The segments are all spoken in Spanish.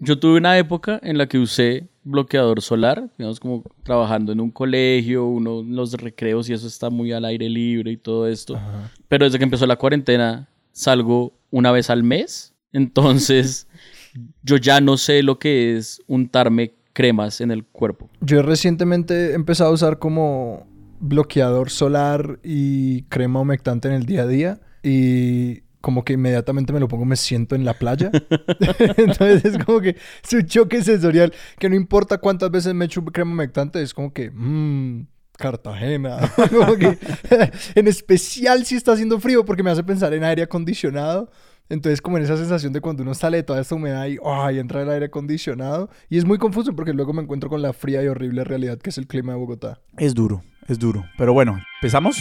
Yo tuve una época en la que usé bloqueador solar, digamos como trabajando en un colegio, uno los recreos y eso está muy al aire libre y todo esto. Pero desde que empezó la cuarentena salgo una vez al mes, entonces yo ya no sé lo que es untarme cremas en el cuerpo. Yo recientemente he empezado a usar como bloqueador solar y crema humectante en el día a día y como que inmediatamente me lo pongo, me siento en la playa. Entonces es como que es un choque sensorial que no importa cuántas veces me echo crema humectante, es como que, mmm, Cartagena. como que, en especial si está haciendo frío porque me hace pensar en aire acondicionado. Entonces, como en esa sensación de cuando uno sale de toda esta humedad y, ¡ay! entra el aire acondicionado. Y es muy confuso porque luego me encuentro con la fría y horrible realidad que es el clima de Bogotá. Es duro, es duro. Pero bueno, ¿empezamos?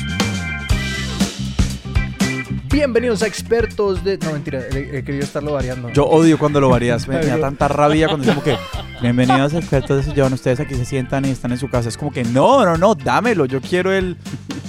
Bienvenidos a expertos de... No, mentira, he, he querido estarlo variando. Yo odio cuando lo varías. Me da tanta rabia cuando es como que, bienvenidos a expertos de sillón. Ustedes aquí se sientan y están en su casa. Es como que, no, no, no, dámelo. Yo quiero el...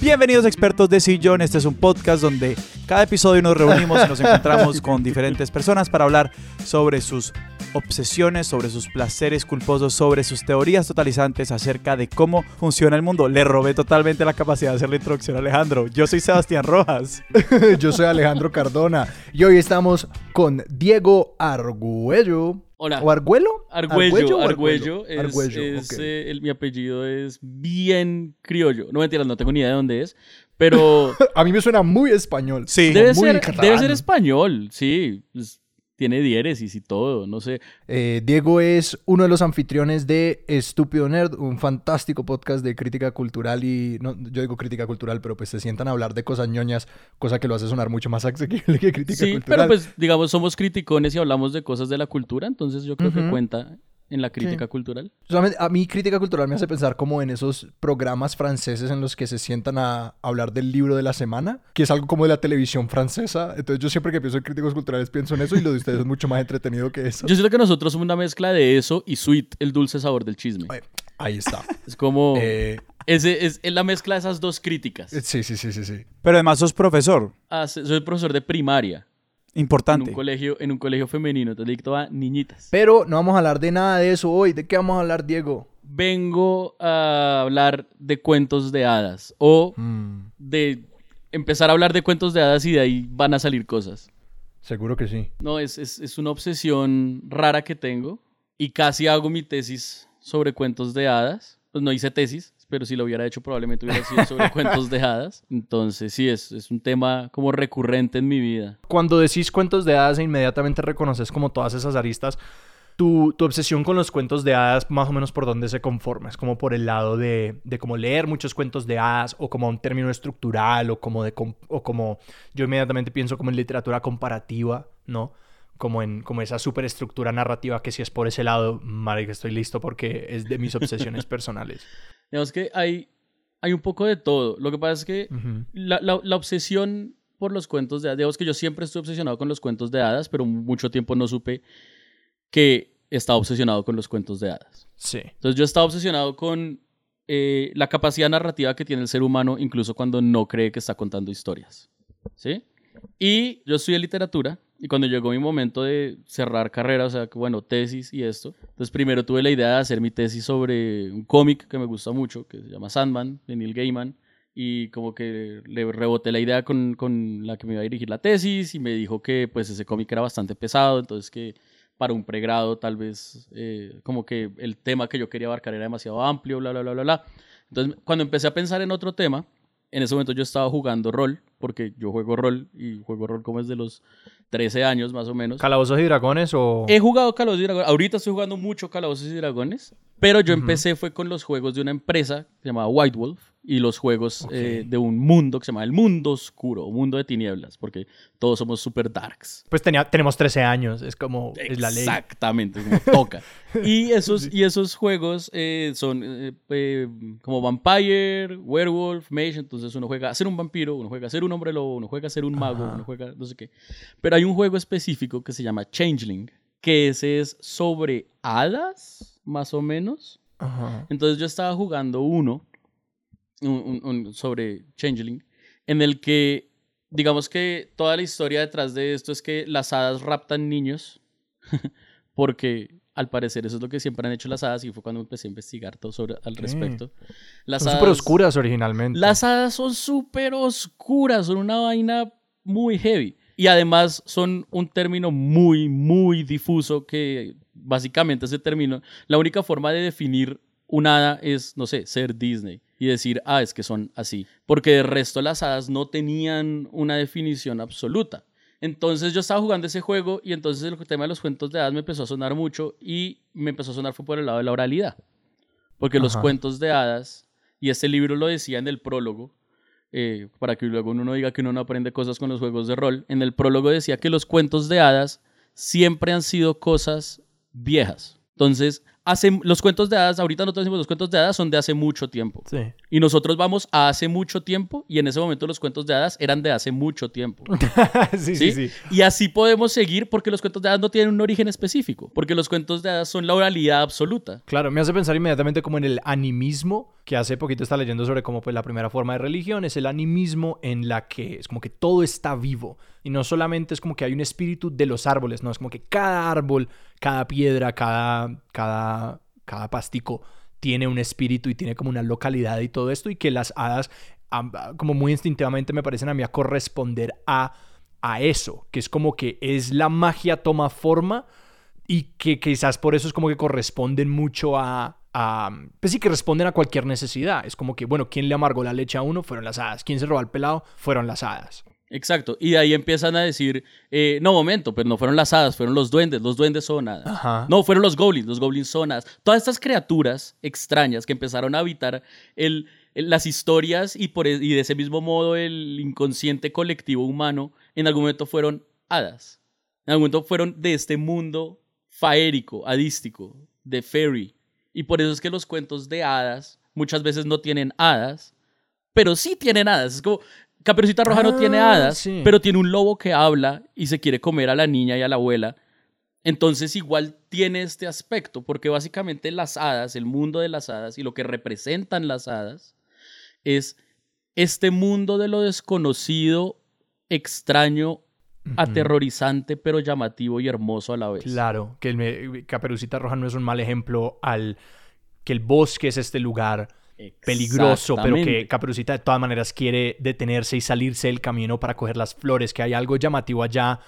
Bienvenidos expertos de sillón. Este es un podcast donde cada episodio nos reunimos y nos encontramos con diferentes personas para hablar sobre sus obsesiones, sobre sus placeres culposos, sobre sus teorías totalizantes acerca de cómo funciona el mundo. Le robé totalmente la capacidad de hacer la introducción a Alejandro. Yo soy Sebastián Rojas. Yo soy Alejandro Cardona y hoy estamos con Diego Argüello. Hola. ¿O Argüello? Argüello, Argüello, es, Argüello, es, eh, el- mi apellido es bien criollo. No mentiras, no tengo ni idea de dónde es, pero A mí me suena muy español. Sí. debe muy ser, catalán. debe ser español, sí. pues, tiene diéresis y todo, no sé. Eh, Diego es uno de los anfitriones de Estúpido Nerd, un fantástico podcast de crítica cultural y... No, yo digo crítica cultural, pero pues se sientan a hablar de cosas ñoñas, cosa que lo hace sonar mucho más asequible que crítica Sí, cultural. pero pues digamos somos criticones y hablamos de cosas de la cultura, entonces yo creo que cuenta en la crítica cultural. Solamente a mí crítica cultural me hace pensar como en esos programas franceses en los que se sientan a hablar del libro de la semana, que es algo como de la televisión francesa. Entonces yo siempre que pienso en críticos culturales pienso en eso y lo de ustedes es mucho más entretenido que eso. Yo siento que nosotros somos una mezcla de eso y Sweet, el dulce sabor del chisme. Ahí está. Es como... Eh, ese es, es la mezcla de esas dos críticas. sí, sí, sí, sí, sí. Pero además sos profesor. Ah, soy profesor de primaria en Importante. un colegio, en un colegio femenino, entonces dicto a niñitas. Pero no vamos a hablar de nada de eso hoy. ¿De qué vamos a hablar, Diego? Vengo a hablar de cuentos de hadas o Mm, de empezar a hablar de cuentos de hadas y de ahí van a salir cosas. seguro que sí. No, es, es, es una obsesión rara que tengo y casi hago mi tesis sobre cuentos de hadas. Pues no hice tesis, pero si lo hubiera hecho probablemente hubiera sido sobre cuentos de hadas. Entonces sí, es, es un tema como recurrente en mi vida. Cuando decís cuentos de hadas e inmediatamente reconoces como todas esas aristas, tu, tu obsesión con los cuentos de hadas más o menos por dónde se conforma. Es como por el lado de, de como leer muchos cuentos de hadas o como un término estructural o como, de, o como yo inmediatamente pienso como en literatura comparativa, ¿no? Como en como esa superestructura narrativa que si es por ese lado, madre que estoy listo porque es de mis obsesiones personales. Digamos que hay, hay un poco de todo. Lo que pasa es que la, la- la obsesión por los cuentos de hadas, digamos que yo siempre estuve obsesionado con los cuentos de hadas, pero mucho tiempo no supe que estaba obsesionado con los cuentos de hadas. Sí. Entonces yo estaba obsesionado con eh, la capacidad narrativa que tiene el ser humano incluso cuando no cree que está contando historias. ¿Sí? Y yo estudié literatura y cuando llegó mi momento de cerrar carrera, o sea, bueno, tesis y esto, entonces primero tuve la idea de hacer mi tesis sobre un cómic que me gusta mucho, que se llama Sandman, de Neil Gaiman, y como que le reboté la idea con, con la que me iba a dirigir la tesis y me dijo que pues ese cómic era bastante pesado, entonces que para un pregrado tal vez eh, como que el tema que yo quería abarcar era demasiado amplio, bla, bla, bla, bla, bla. Entonces cuando empecé a pensar en otro tema, en ese momento yo estaba jugando rol, porque yo juego rol y juego rol como desde los 13 años más o menos. ¿Calabozos y dragones o...? He jugado Calabozos y Dragones. Ahorita estoy jugando mucho Calabozos y Dragones. Pero yo empecé fue con los juegos de una empresa que se llamaba White Wolf y los juegos eh, de un mundo que se llama el mundo oscuro, un mundo de tinieblas, porque todos somos super darks. Pues tenía, tenemos 13 años, es como... Es la ley. Exactamente, como toca. Y esos, y esos juegos eh, son eh, eh, como Vampire, Werewolf, Mage. Entonces uno juega a ser un vampiro, uno juega a ser un hombre lobo, uno juega a ser un mago, Ajá. uno juega no sé qué. Pero hay un juego específico que se llama Changeling, que ese es sobre hadas, más o menos. Ajá. Entonces yo estaba jugando uno un- un- sobre Changeling, en el que, digamos que toda la historia detrás de esto es que las hadas raptan niños porque al parecer eso es lo que siempre han hecho las hadas y fue cuando empecé a investigar todo sobre al respecto. Las son súper oscuras originalmente. Las hadas son súper oscuras, son una vaina muy heavy. Y además son un término muy, muy difuso que básicamente ese término, la única forma de definir un hada es, no sé, ser Disney y decir, ah, es que son así. Porque de resto las hadas no tenían una definición absoluta. Entonces yo estaba jugando ese juego y entonces el tema de los cuentos de hadas me empezó a sonar mucho y me empezó a sonar fue por el lado de la oralidad. Porque los cuentos de hadas, y este libro lo decía en el prólogo, eh, para que luego uno no diga que uno no aprende cosas con los juegos de rol, en el prólogo decía que los cuentos de hadas siempre han sido cosas viejas. Entonces, los cuentos de hadas, ahorita nosotros decimos los cuentos de hadas son de hace mucho tiempo. Y nosotros vamos a hace mucho tiempo y en ese momento los cuentos de hadas eran de hace mucho tiempo. sí, sí, sí, Y así podemos seguir porque los cuentos de hadas no tienen un origen específico, porque los cuentos de hadas son la oralidad absoluta. Claro, me hace pensar inmediatamente como en el animismo, que hace poquito está leyendo sobre cómo pues la primera forma de religión es el animismo en la que es como que todo está vivo. Y no solamente es como que hay un espíritu de los árboles, no, es como que cada árbol, cada piedra, cada, cada, cada pastico tiene un espíritu y tiene como una localidad y todo esto y que las hadas como muy instintivamente me parecen a mí a corresponder a, a eso, que es como que es la magia toma forma y que quizás por eso es como que corresponden mucho a, a, pues sí que responden a cualquier necesidad. Es como que, bueno, ¿quién le amargó la leche a uno? Fueron las hadas. ¿Quién se robó al pelado? Fueron las hadas. Exacto. Y de ahí empiezan a decir, eh, no, momento, pero no fueron las hadas, fueron los duendes, los duendes son hadas. No, fueron los goblins, los goblins son hadas. Todas estas criaturas extrañas que empezaron a habitar el, las historias y, por, e, y de ese mismo modo el inconsciente colectivo humano, en algún momento fueron hadas. En algún momento fueron de este mundo faérico, hadístico, de fairy. Y por eso es que los cuentos de hadas muchas veces no tienen hadas, pero sí tienen hadas. Es como, Caperucita Roja no tiene ah, hadas, pero tiene un lobo que habla y se quiere comer a la niña y a la abuela. Entonces igual tiene este aspecto, porque básicamente las hadas, el mundo de las hadas y lo que representan las hadas es este mundo de lo desconocido, extraño, aterrorizante, pero llamativo y hermoso a la vez. Claro, que el Caperucita Roja no es un mal ejemplo al que el bosque es este lugar peligroso, pero que Caperucita de todas maneras quiere detenerse y salirse del camino para coger las flores, que hay algo llamativo allá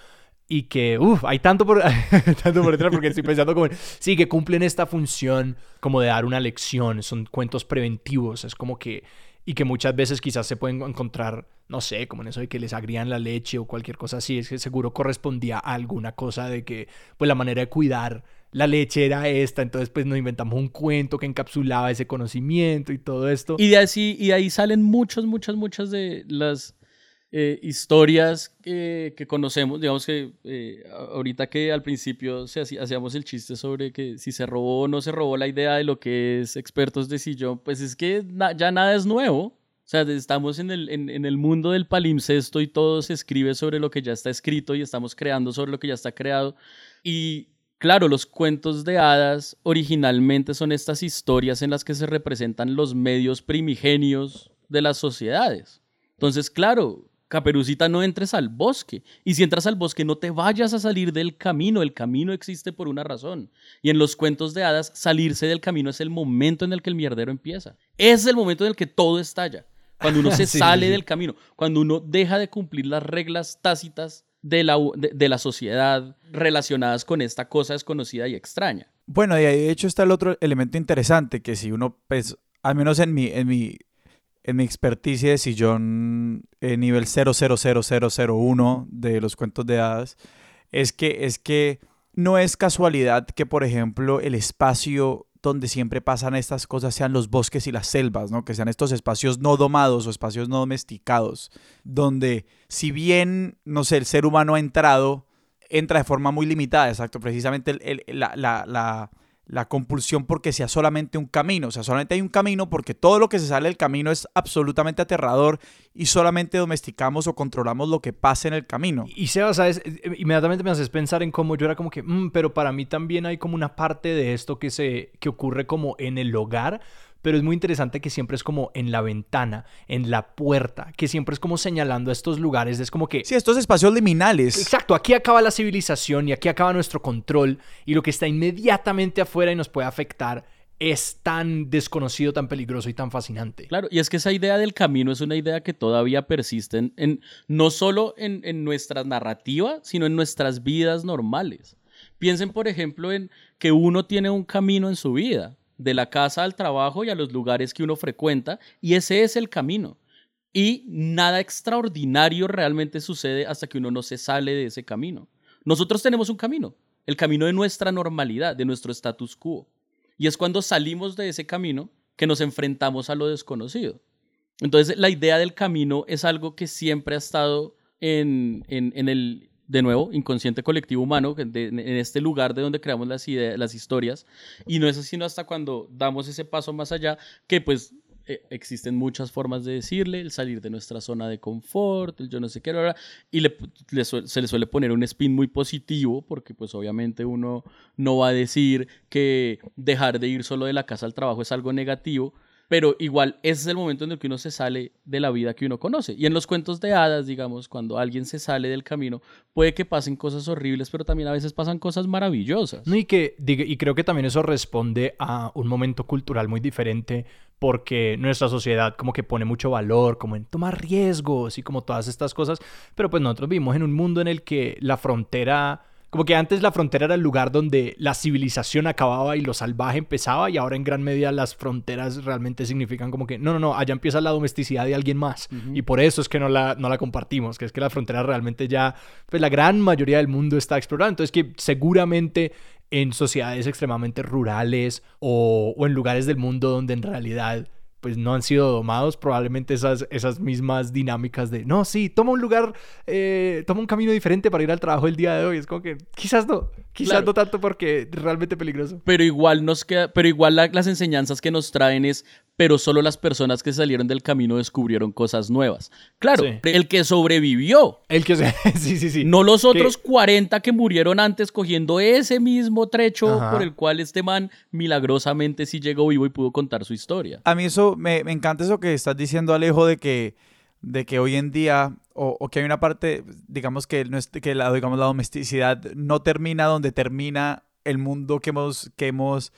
y que, uff, hay tanto por, tanto por detrás porque estoy pensando como, sí, que cumplen esta función como de dar una lección, son cuentos preventivos, es como que, y que muchas veces quizás se pueden encontrar, no sé, como en eso de que les agrían la leche o cualquier cosa así, es que seguro correspondía a alguna cosa de que, pues la manera de cuidar la leche era esta, entonces pues nos inventamos un cuento que encapsulaba ese conocimiento y todo esto. Y de, así, y ahí salen muchas, muchas, muchas de las eh, historias que, conocemos, digamos que eh, ahorita que al principio se hacíamos el chiste sobre que si se robó o no se robó la idea de lo que es expertos de sillón, pues es que ya nada es nuevo. O sea, estamos en el, en el mundo del palimpsesto y todo se escribe sobre lo que ya está escrito y estamos creando sobre lo que ya está creado. Y Claro, los cuentos de hadas originalmente son estas historias en las que se representan los medios primigenios de las sociedades. Entonces, claro, Caperucita, no entres al bosque. Y si entras al bosque, no te vayas a salir del camino. El camino existe por una razón. Y en los cuentos de hadas, salirse del camino es el momento en el que el mierdero empieza. Es el momento en el que todo estalla. Cuando uno se sale del camino. Cuando uno deja de cumplir las reglas tácitas de la, de, la sociedad relacionadas con esta cosa desconocida y extraña. Bueno, y de hecho está el otro elemento interesante, que si uno, pues, al menos en mi, en mi, en mi experticia de sillón eh, nivel 000001 de los cuentos de hadas, es que, es que no es casualidad que, por ejemplo, el espacio donde siempre pasan estas cosas sean los bosques y las selvas, ¿no? Que sean estos espacios no domados o espacios no domesticados, donde si bien, no sé, el ser humano ha entrado, entra de forma muy limitada, exacto, precisamente la, compulsión porque sea solamente un camino. O sea, solamente hay un camino porque todo lo que se sale del camino es absolutamente aterrador y solamente domesticamos o controlamos lo que pasa en el camino. Y Seba, ¿sabes? Inmediatamente me haces pensar en cómo yo era como que, mm, pero para mí también hay como una parte de esto que, se, que ocurre como en el hogar, pero es muy interesante que siempre es como en la ventana, en la puerta, que siempre es como señalando estos lugares, es como que... Sí, estos espacios liminales. Exacto, aquí acaba la civilización y aquí acaba nuestro control y lo que está inmediatamente afuera y nos puede afectar es tan desconocido, tan peligroso y tan fascinante. Claro, y es que esa idea del camino es una idea que todavía persiste en, no solo en, en nuestra narrativa, sino en nuestras vidas normales. Piensen, por ejemplo, en que uno tiene un camino en su vida, de la casa al trabajo y a los lugares que uno frecuenta, y ese es el camino. Y nada extraordinario realmente sucede hasta que uno no se sale de ese camino. Nosotros tenemos un camino, el camino de nuestra normalidad, de nuestro status quo. Y es cuando salimos de ese camino que nos enfrentamos a lo desconocido. Entonces, la idea del camino es algo que siempre ha estado en, en, el, de nuevo, inconsciente colectivo humano, en este lugar de donde creamos las, ideas, las historias. Y no es así sino hasta cuando damos ese paso más allá, que pues eh, existen muchas formas de decirle, el salir de nuestra zona de confort, el yo no sé qué, y se le suele poner un spin muy positivo, porque pues obviamente uno no va a decir que dejar de ir solo de la casa al trabajo es algo negativo, pero igual ese es el momento en el que uno se sale de la vida que uno conoce. Y en los cuentos de hadas, digamos, cuando alguien se sale del camino, puede que pasen cosas horribles, pero también a veces pasan cosas maravillosas. No, y, que, y creo que también eso responde a un momento cultural muy diferente porque nuestra sociedad como que pone mucho valor, como en tomar riesgos y como todas estas cosas, pero pues nosotros vivimos en un mundo en el que la frontera como que antes la frontera era el lugar donde la civilización acababa y lo salvaje empezaba y ahora en gran medida las fronteras realmente significan como que no, no, no, allá empieza la domesticidad de alguien más. Y por eso es que no la, no la compartimos, que es que la frontera realmente ya, pues la gran mayoría del mundo está explorada, entonces que seguramente en sociedades extremadamente rurales o, o en lugares del mundo donde en realidad pues no han sido domados, probablemente esas, esas mismas dinámicas de, no, sí, toma un lugar, eh, toma un camino diferente para ir al trabajo el día de hoy. Es como que quizás no, quizás no tanto porque es realmente peligroso. Pero igual nos queda, pero igual las enseñanzas que nos traen es, pero solo las personas que salieron del camino descubrieron cosas nuevas. Claro, el que sobrevivió. El que sí, sí, sí. No los otros 40 que murieron antes cogiendo ese mismo trecho por el cual este man milagrosamente sí llegó vivo y pudo contar su historia. A mí eso me, encanta eso que estás diciendo, Alejo, de que, de que hoy en día, o, que hay una parte, digamos que, que la, digamos, la domesticidad no termina donde termina el mundo que hemos, que hemos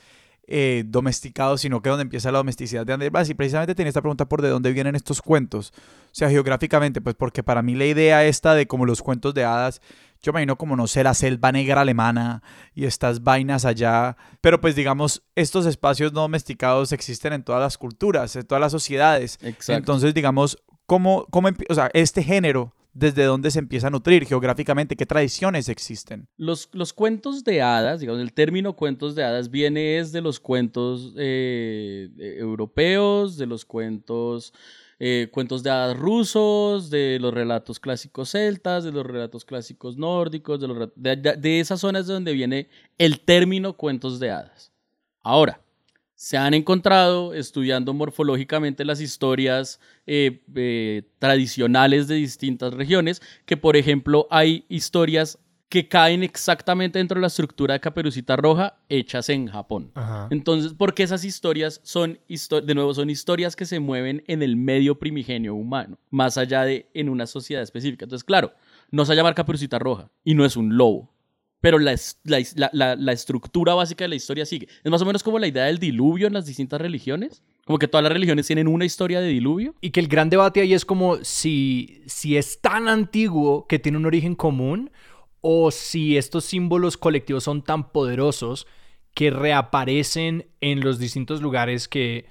eh, domesticado, sino que donde empieza la domesticidad de Andrés Y precisamente tenía esta pregunta por de dónde vienen estos cuentos. O sea, geográficamente, pues porque para mí la idea esta de como los cuentos de hadas yo me imagino como, no sé, la selva negra alemana y estas vainas allá. Pero pues digamos, estos espacios no domesticados existen en todas las culturas, en todas las sociedades. Entonces, digamos, ¿cómo, cómo o sea, este género desde dónde se empieza a nutrir geográficamente, qué tradiciones existen. Los, los cuentos de hadas, digamos, el término cuentos de hadas viene es de los cuentos eh, europeos, de los cuentos eh, cuentos de hadas rusos, de los relatos clásicos celtas, de los relatos clásicos nórdicos, de, los, de, esas zonas de donde viene el término cuentos de hadas. Ahora, se han encontrado estudiando morfológicamente las historias eh, eh, tradicionales de distintas regiones, que por ejemplo hay historias que caen exactamente dentro de la estructura de Caperucita Roja hechas en Japón. Entonces, porque esas historias son, de nuevo, son historias que se mueven en el medio primigenio humano, más allá de en una sociedad específica. Entonces, claro, no se llama Caperucita Roja y no es un lobo, pero la, la, la, estructura básica de la historia sigue. Es más o menos como la idea del diluvio en las distintas religiones. Como que todas las religiones tienen una historia de diluvio. Y que el gran debate ahí es como si, si es tan antiguo que tiene un origen común o si estos símbolos colectivos son tan poderosos que reaparecen en los distintos lugares que,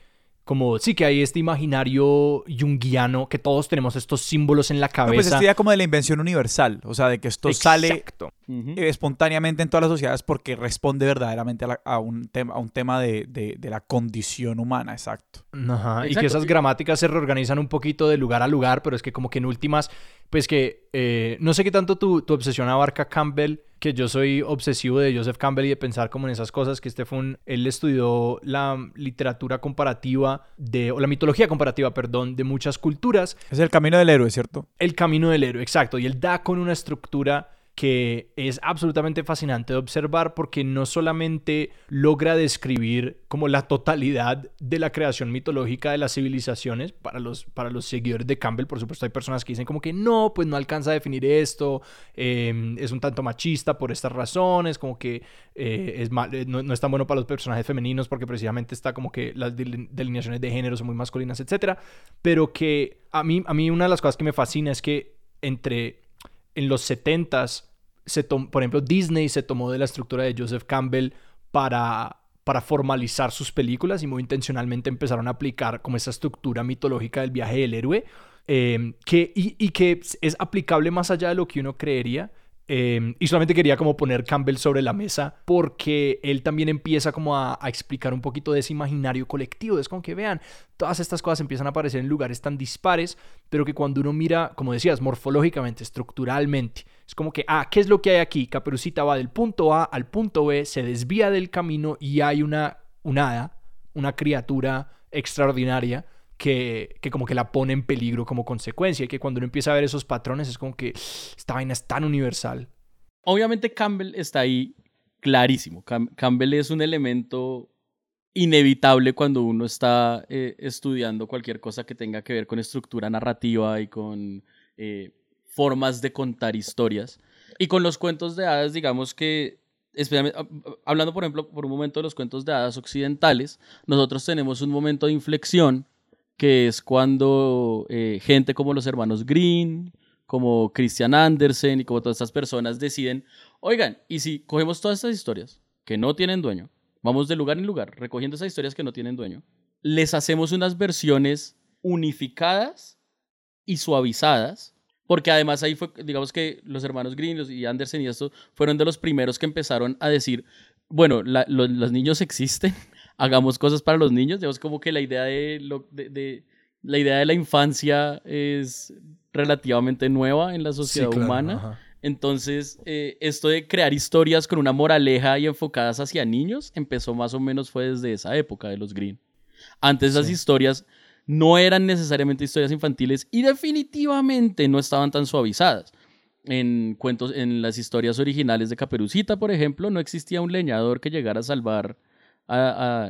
como sí que hay este imaginario junguiano que todos tenemos estos símbolos en la cabeza. No, pues esta idea como de la invención universal, o sea, de que esto sale espontáneamente en todas las sociedades porque responde verdaderamente a, un, tema, a un tema de, de, la condición humana, exacto. Ajá, y que esas gramáticas se reorganizan un poquito de lugar a lugar, pero es que como que en últimas pues que eh, no sé qué tanto tu, tu, obsesión abarca Campbell, que yo soy obsesivo de Joseph Campbell y de pensar como en esas cosas, que este fue un, él estudió la literatura comparativa de, o la mitología comparativa, perdón, de muchas culturas. Es el camino del héroe, ¿cierto? El camino del héroe, exacto, y él da con una estructura que es absolutamente fascinante de observar porque no solamente logra describir como la totalidad de la creación mitológica de las civilizaciones para los, para los seguidores de Campbell, por supuesto hay personas que dicen como que no, pues no alcanza a definir esto, em, es un tanto machista por estas razones, como que eh, es eh, no, no, es tan bueno para los personajes femeninos porque precisamente está como que las delineaciones de género son muy masculinas, etc. Pero que a mí, a mí una de las cosas que me fascina es que entre en los 70s, se por ejemplo, Disney se tomó de la estructura de Joseph Campbell para, para formalizar sus películas y muy intencionalmente empezaron a aplicar como esa estructura mitológica del viaje del héroe, eh, que, y que es aplicable más allá de lo que uno creería Em, y solamente quería como poner Campbell sobre la mesa porque él también empieza como a, explicar un poquito de ese imaginario colectivo. Es como que vean, todas estas cosas empiezan a aparecer en lugares tan dispares, pero que cuando uno mira, como decías, morfológicamente, estructuralmente, es como que, ah, ¿qué es lo que hay aquí? Caperucita va del punto A al punto B, se desvía del camino y hay una, una hada, una criatura extraordinaria que, como que la pone en peligro como consecuencia y que cuando uno empieza a ver esos patrones es como que esta vaina es tan universal. Obviamente Campbell está ahí clarísimo. Campbell es un elemento inevitable cuando uno está eh, estudiando cualquier cosa que tenga que ver con estructura narrativa y con eh, formas de contar historias. Y con los cuentos de hadas, digamos que, hablando por ejemplo por un momento de los cuentos de hadas occidentales, nosotros tenemos un momento de inflexión que es cuando eh, gente como los hermanos Green, como Christian Andersen y como todas estas personas deciden, oigan, y si cogemos todas estas historias que no tienen dueño, vamos de lugar en lugar, recogiendo esas historias que no tienen dueño, les hacemos unas versiones unificadas y suavizadas, porque además ahí fue, digamos que los hermanos Green y Andersen y esto fueron de los primeros que empezaron a decir, bueno, los niños existen, hagamos cosas para los niños. Digamos como que la idea de, lo, de, la idea de la infancia es relativamente nueva en la sociedad humana. Entonces, eh, esto de crear historias con una moraleja y enfocadas hacia niños empezó más o menos fue desde esa época de los Green. Antes esas historias no eran necesariamente historias infantiles y definitivamente no estaban tan suavizadas. En cuentos, en las historias originales de Caperucita, por ejemplo, no existía un leñador que llegara a salvar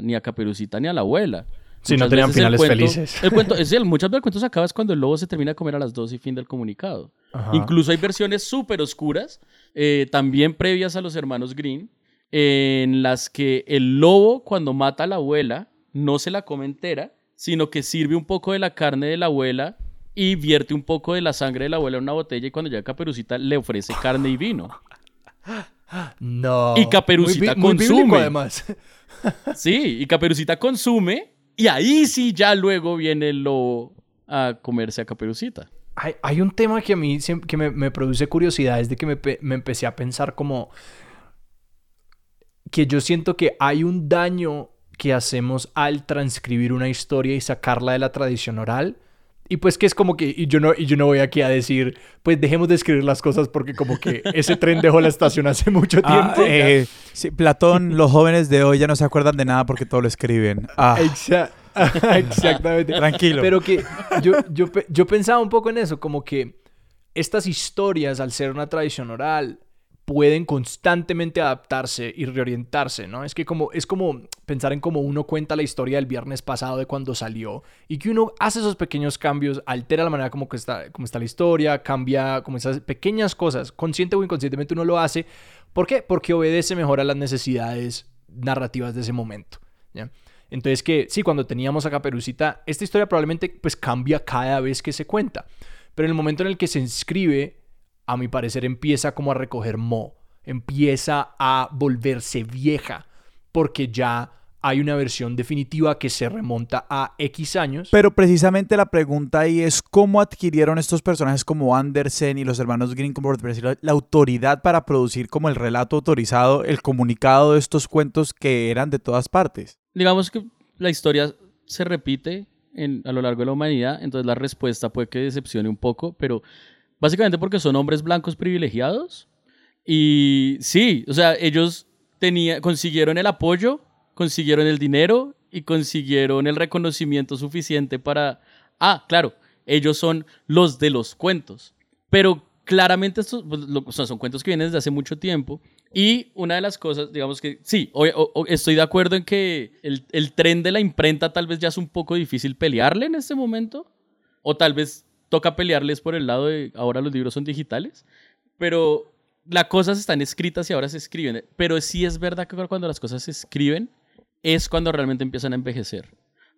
ni a Caperucita ni a la abuela. Si no tenían finales felices. El cuento, es el, muchas veces el cuento se acaba cuando el lobo se termina de comer a las dos y fin del comunicado. Incluso hay versiones súper oscuras, eh, también previas a los hermanos Green, en las que el lobo cuando mata a la abuela no se la come entera, sino que sirve un poco de la carne de la abuela y vierte un poco de la sangre de la abuela en una botella y cuando llega Caperucita le ofrece carne y vino. No. Y Caperucita consume. además. Sí, y Caperucita consume y ahí sí ya luego viene el lobo a comerse a Caperucita. Hay, un tema que a mí que me, produce curiosidad, es de que me, me empecé a pensar como que yo siento que hay un daño que hacemos al transcribir una historia y sacarla de la tradición oral y pues que es como que, y yo, no, y yo no voy aquí a decir, pues dejemos de escribir las cosas porque como que ese tren dejó la estación hace mucho ah, tiempo. Eh, sí, Platón, los jóvenes de hoy ya no se acuerdan de nada porque todo lo escriben. Ah. Exactamente. Tranquilo. Pero que yo, yo, yo pensaba un poco en eso, como que estas historias, al ser una tradición oral, pueden constantemente adaptarse y reorientarse, ¿no? Es que como, es como pensar en cómo uno cuenta la historia del viernes pasado de cuando salió y que uno hace esos pequeños cambios, altera la manera como, que está, como está la historia, cambia como esas pequeñas cosas, consciente o inconscientemente uno lo hace. ¿Por qué? Porque obedece mejor a las necesidades narrativas de ese momento, ¿ya? Entonces que sí, cuando teníamos a Caperucita, esta historia probablemente pues cambia cada vez que se cuenta, pero en el momento en el que se inscribe a mi parecer empieza como a recoger mo, empieza a volverse vieja, porque ya hay una versión definitiva que se remonta a X años. Pero precisamente la pregunta ahí es cómo adquirieron estos personajes como Andersen y los hermanos Green, como la autoridad para producir como el relato autorizado, el comunicado de estos cuentos que eran de todas partes. Digamos que la historia se repite en, a lo largo de la humanidad, entonces la respuesta puede que decepcione un poco, pero Básicamente porque son hombres blancos privilegiados. Y sí, o sea, ellos tenía, consiguieron el apoyo, consiguieron el dinero y consiguieron el reconocimiento suficiente para... Ah, claro, ellos son los de los cuentos. Pero claramente estos pues, o son cuentos que vienen desde hace mucho tiempo. Y una de las cosas, digamos que sí, o- estoy de acuerdo en que el, el tren de la imprenta tal vez ya es un poco difícil pelearle en este momento. O tal vez toca pelearles por el lado de ahora los libros son digitales. Pero las cosas están escritas y ahora se escriben. Pero sí es verdad que cuando las cosas se escriben es cuando realmente empiezan a envejecer.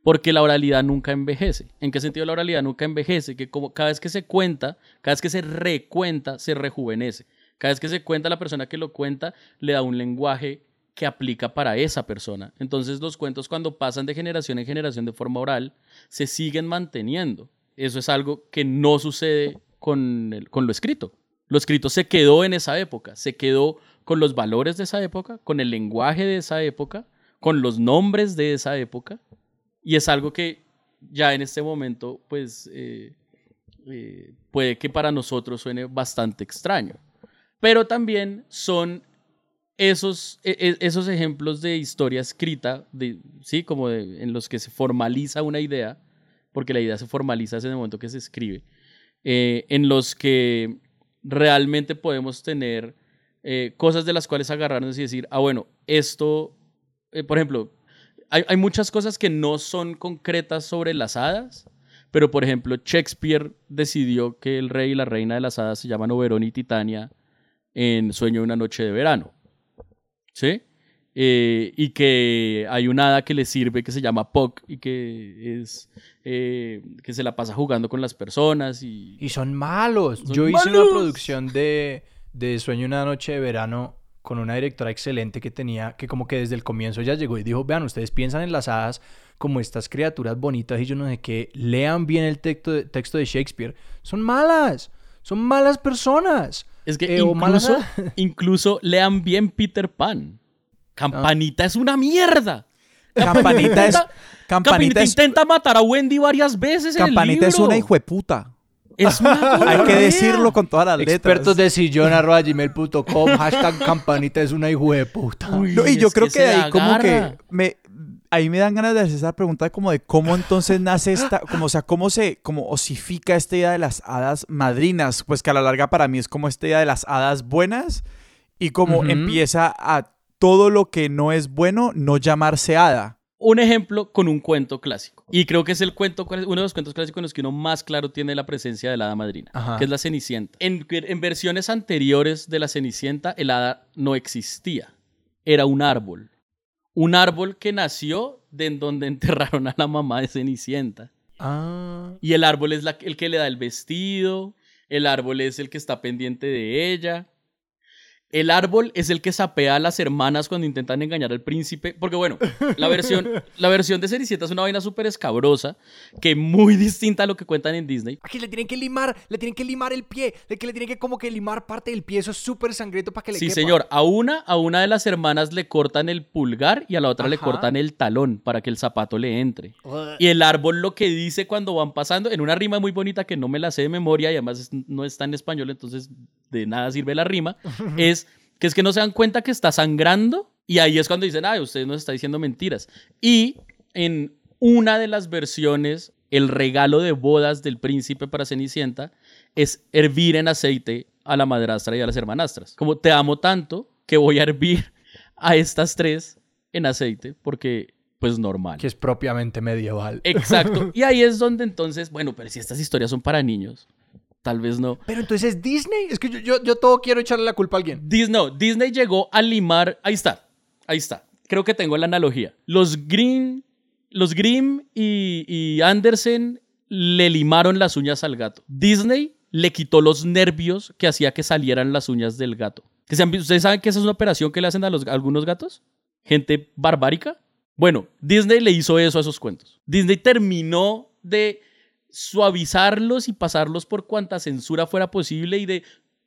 Porque la oralidad nunca envejece. ¿En qué sentido la oralidad nunca envejece? Que como cada vez que se cuenta, cada vez que se recuenta, se rejuvenece. Cada vez que se cuenta, la persona que lo cuenta le da un lenguaje que aplica para esa persona. Entonces los cuentos cuando pasan de generación en generación de forma oral, se siguen manteniendo. Eso es algo que no sucede con, con lo escrito. Lo escrito se quedó en esa época, se quedó con los valores de esa época, con el lenguaje de esa época, con los nombres de esa época, y es algo que ya en este momento, pues, eh, eh, puede que para nosotros suene bastante extraño. Pero también son esos, e- e- esos ejemplos de historia escrita, ¿sí? Como en los que se formaliza una idea, porque la idea se formaliza desde el momento que se escribe, eh, en los que realmente podemos tener eh, cosas de las cuales agarrarnos y decir, ah, bueno, esto, eh, por ejemplo, hay, hay muchas cosas que no son concretas sobre las hadas, pero por ejemplo, Shakespeare decidió que el rey y la reina de las hadas se llaman Oberón y Titania en Sueño de una noche de verano. ¿Sí? Eh, y que hay una hada que le sirve que se llama Puck y que es eh, que se la pasa jugando con las personas y Y son malos. Son Yo hice una producción de, de Sueño una noche de verano con una directora excelente que tenía, que como que desde el comienzo ya llegó y dijo, vean, ustedes piensan en las hadas como estas criaturas bonitas y yo no sé qué, lean bien el texto de, texto de Shakespeare. Son malas, son malas personas. Es que Eh, malas incluso, incluso lean bien Peter Pan. Campanita es una mierda. Campanita es. Campanita Campanita es. intenta matar a Wendy varias veces en el Campanita es libro. una hijueputa. Es una Hay que decirlo con todas las letras. Expertos de sillón arroba gmail.com, hashtag campanita es una hijo de puta. Uy, No, y yo creo que, de ahí como que me ahí me dan ganas de hacer esa pregunta como de cómo entonces nace esta, como o sea, cómo se como osifica esta idea de las hadas madrinas, pues que a la larga para mí es como esta idea de las hadas buenas y como empieza a todo lo que no es bueno no llamarse hada. Un ejemplo con un cuento clásico. Y creo que es el cuento, uno de los cuentos clásicos en los que uno más claro tiene la presencia de la hada madrina, Ajá. que es la Cenicienta. En, en versiones anteriores de la Cenicienta, el hada no existía. Era un árbol. Un árbol que nació de en donde enterraron a la mamá de Cenicienta. Ah, Y el árbol es la- el que le da el vestido, el árbol es el que está pendiente de ella. El árbol es el que sapea a las hermanas cuando intentan engañar al príncipe. Porque bueno, la versión, la versión de Cenicienta es una vaina súper escabrosa, que muy distinta a lo que cuentan en Disney. Aquí le tienen que limar, le tienen que limar el pie, le, que le tienen que como que limar parte del pie, eso es súper sangriento para que le Sí, quepa. señor. A una, a una de las hermanas le cortan el pulgar y a la otra le cortan el talón para que el zapato le entre. Y el árbol lo que dice cuando van pasando, en una rima muy bonita que no me la sé de memoria y además es- no está en español, entonces de nada sirve la rima, es que es que no se dan cuenta que está sangrando y ahí es cuando dicen, ay, usted nos está diciendo mentiras. Y en una de las versiones, el regalo de bodas del príncipe para Cenicienta es hervir en aceite a la madrastra y a las hermanastras. Como te amo tanto que voy a hervir a estas tres en aceite porque pues normal. Que es propiamente medieval. Exacto. Y ahí es donde entonces, bueno, pero si estas historias son para niños, tal vez no. Pero entonces Disney, es que yo, yo, yo todo quiero echarle la culpa a alguien. Disney, no, Disney llegó a limar. Ahí está, ahí está. Creo que tengo la analogía. Los Green, los Grimm y, y Andersen le limaron las uñas al gato. Disney le quitó los nervios que hacía que salieran las uñas del gato. ¿Que ¿Ustedes saben que esa es una operación que le hacen a, los, a algunos gatos? Gente barbárica. Bueno, Disney le hizo eso a esos cuentos. Disney terminó de suavizarlos y pasarlos por cuanta censura fuera posible y de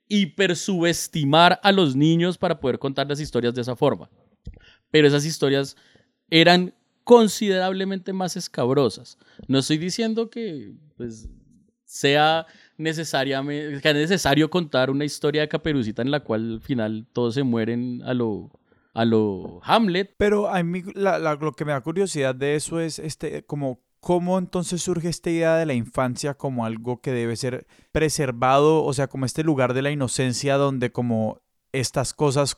hipersubestimar a los niños para poder contar las historias de esa forma. Pero esas historias eran considerablemente más escabrosas. No estoy diciendo que pues, sea necesariamente, necesario contar una historia de Caperucita en la cual al final todos se mueren a lo, a lo Hamlet. Pero a mí lo que me da curiosidad de eso es este como ¿cómo entonces surge esta idea de la infancia como algo que debe ser preservado? O sea, como este lugar de la inocencia donde como estas cosas